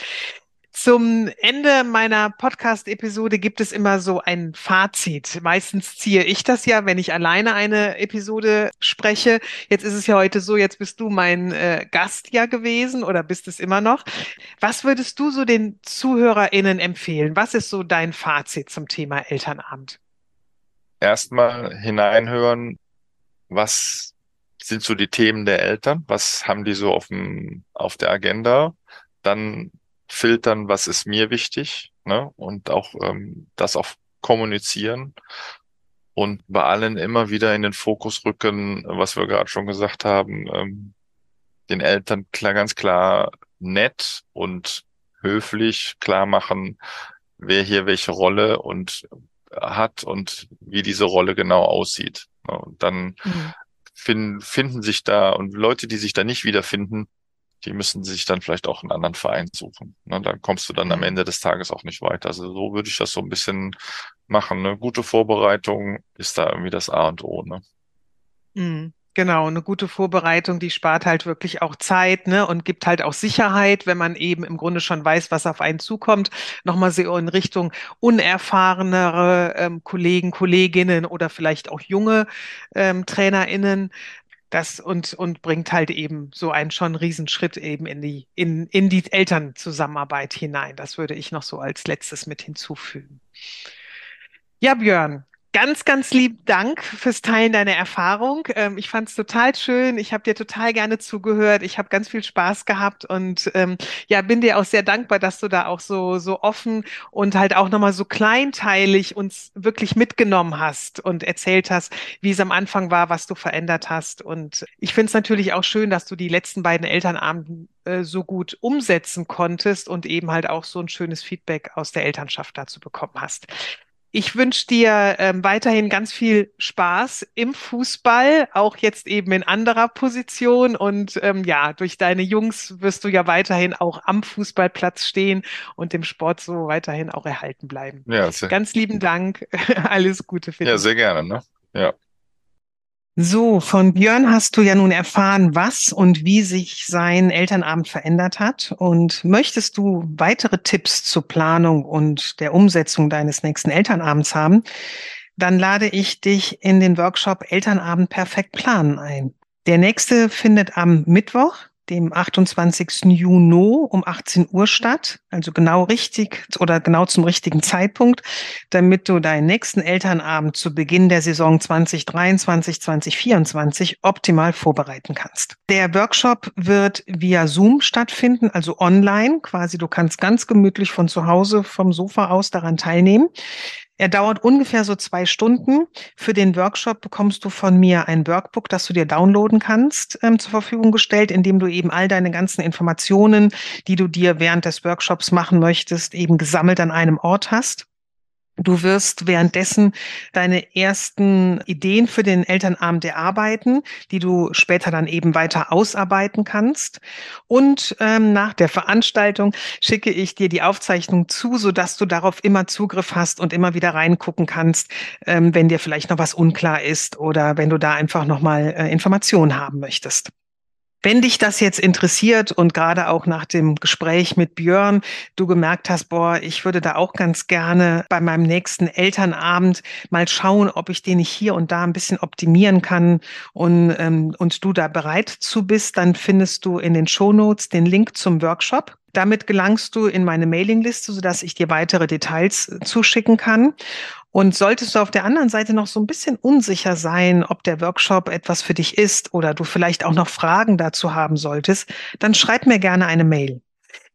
S1: Zum Ende meiner Podcast-Episode gibt es immer so ein Fazit. Meistens ziehe ich das ja, wenn ich alleine eine Episode spreche. Jetzt ist es ja heute so, jetzt bist du mein äh, Gast ja gewesen oder bist es immer noch. Was würdest du so den ZuhörerInnen empfehlen? Was ist so dein Fazit zum Thema Elternabend?
S2: Erstmal hineinhören, was sind so die Themen der Eltern? Was haben die so auf, dem, auf der Agenda? Dann filtern, was ist mir wichtig, ne? Und auch ähm, das auch kommunizieren und bei allen immer wieder in den Fokus rücken, was wir gerade schon gesagt haben, ähm, den Eltern klar, ganz klar nett und höflich klar machen, wer hier welche Rolle und hat und wie diese Rolle genau aussieht. Ne? Und dann mhm. finden, finden sich da und Leute, die sich da nicht wiederfinden, die müssen sich dann vielleicht auch einen anderen Verein suchen. Ne? Dann kommst du dann am mhm. Ende des Tages auch nicht weiter. Also so würde ich das so ein bisschen machen. Eine gute Vorbereitung ist da irgendwie das A und O. Ne?
S1: Mhm. Genau, eine gute Vorbereitung, die spart halt wirklich auch Zeit, ne, und gibt halt auch Sicherheit, wenn man eben im Grunde schon weiß, was auf einen zukommt. Nochmal so in Richtung unerfahrenere ähm, Kollegen, Kolleginnen oder vielleicht auch junge ähm, TrainerInnen. Das und, und bringt halt eben so einen schon Riesenschritt eben in die, in, in die Elternzusammenarbeit hinein. Das würde ich noch so als letztes mit hinzufügen. Ja, Björn, Ganz, ganz lieb Dank fürs Teilen deiner Erfahrung. Ähm, ich fand es total schön. Ich habe dir total gerne zugehört. Ich habe ganz viel Spaß gehabt und ähm, ja, bin dir auch sehr dankbar, dass du da auch so, so offen und halt auch nochmal so kleinteilig uns wirklich mitgenommen hast und erzählt hast, wie es am Anfang war, was du verändert hast. Und ich finde es natürlich auch schön, dass du die letzten beiden Elternabenden äh, so gut umsetzen konntest und eben halt auch so ein schönes Feedback aus der Elternschaft dazu bekommen hast. Ich wünsche dir ähm, weiterhin ganz viel Spaß im Fußball, auch jetzt eben in anderer Position. Und ähm, ja, durch deine Jungs wirst du ja weiterhin auch am Fußballplatz stehen und dem Sport so weiterhin auch erhalten bleiben. Ja, sehr. Ganz lieben Dank. Alles Gute
S2: für dich. Ja, sehr gerne. Ne? Ja.
S1: So, von Björn hast du ja nun erfahren, was und wie sich sein Elternabend verändert hat. Und möchtest du weitere Tipps zur Planung und der Umsetzung deines nächsten Elternabends haben, dann lade ich dich in den Workshop Elternabend perfekt planen ein. Der nächste findet am Mittwoch, dem 28. Juni um 18 Uhr statt, also genau richtig oder genau zum richtigen Zeitpunkt, damit du deinen nächsten Elternabend zu Beginn der Saison 2023, 2024 optimal vorbereiten kannst. Der Workshop wird via Zoom stattfinden, also online quasi. Du kannst ganz gemütlich von zu Hause vom Sofa aus daran teilnehmen. Er dauert ungefähr so zwei Stunden. Für den Workshop bekommst du von mir ein Workbook, das du dir downloaden kannst, ähm, zur Verfügung gestellt, in dem du eben all deine ganzen Informationen, die du dir während des Workshops machen möchtest, eben gesammelt an einem Ort hast. Du wirst währenddessen deine ersten Ideen für den Elternabend erarbeiten, die du später dann eben weiter ausarbeiten kannst. Und ähm, nach der Veranstaltung schicke ich dir die Aufzeichnung zu, sodass du darauf immer Zugriff hast und immer wieder reingucken kannst, ähm, wenn dir vielleicht noch was unklar ist oder wenn du da einfach nochmal äh, Informationen haben möchtest. Wenn dich das jetzt interessiert und gerade auch nach dem Gespräch mit Björn du gemerkt hast, boah, ich würde da auch ganz gerne bei meinem nächsten Elternabend mal schauen, ob ich den nicht hier und da ein bisschen optimieren kann und, ähm, und du da bereit zu bist, dann findest du in den Shownotes den Link zum Workshop. Damit gelangst du in meine Mailingliste, sodass ich dir weitere Details zuschicken kann. Und solltest du auf der anderen Seite noch so ein bisschen unsicher sein, ob der Workshop etwas für dich ist oder du vielleicht auch noch Fragen dazu haben solltest, dann schreib mir gerne eine Mail.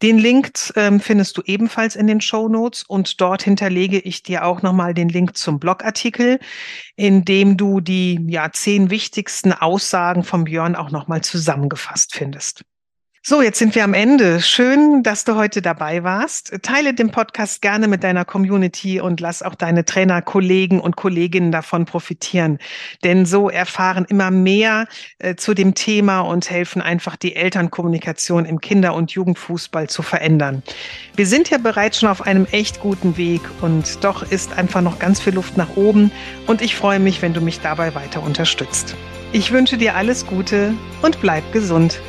S1: Den Link ähm, findest du ebenfalls in den Show Notes und dort hinterlege ich dir auch nochmal den Link zum Blogartikel, in dem du die ja zehn wichtigsten Aussagen von Björn auch nochmal zusammengefasst findest. So, jetzt sind wir am Ende. Schön, dass du heute dabei warst. Teile den Podcast gerne mit deiner Community und lass auch deine Trainerkollegen und Kolleginnen davon profitieren. Denn so erfahren immer mehr äh, zu dem Thema und helfen einfach die Elternkommunikation im Kinder- und Jugendfußball zu verändern. Wir sind ja bereits schon auf einem echt guten Weg und doch ist einfach noch ganz viel Luft nach oben und ich freue mich, wenn du mich dabei weiter unterstützt. Ich wünsche dir alles Gute und bleib gesund.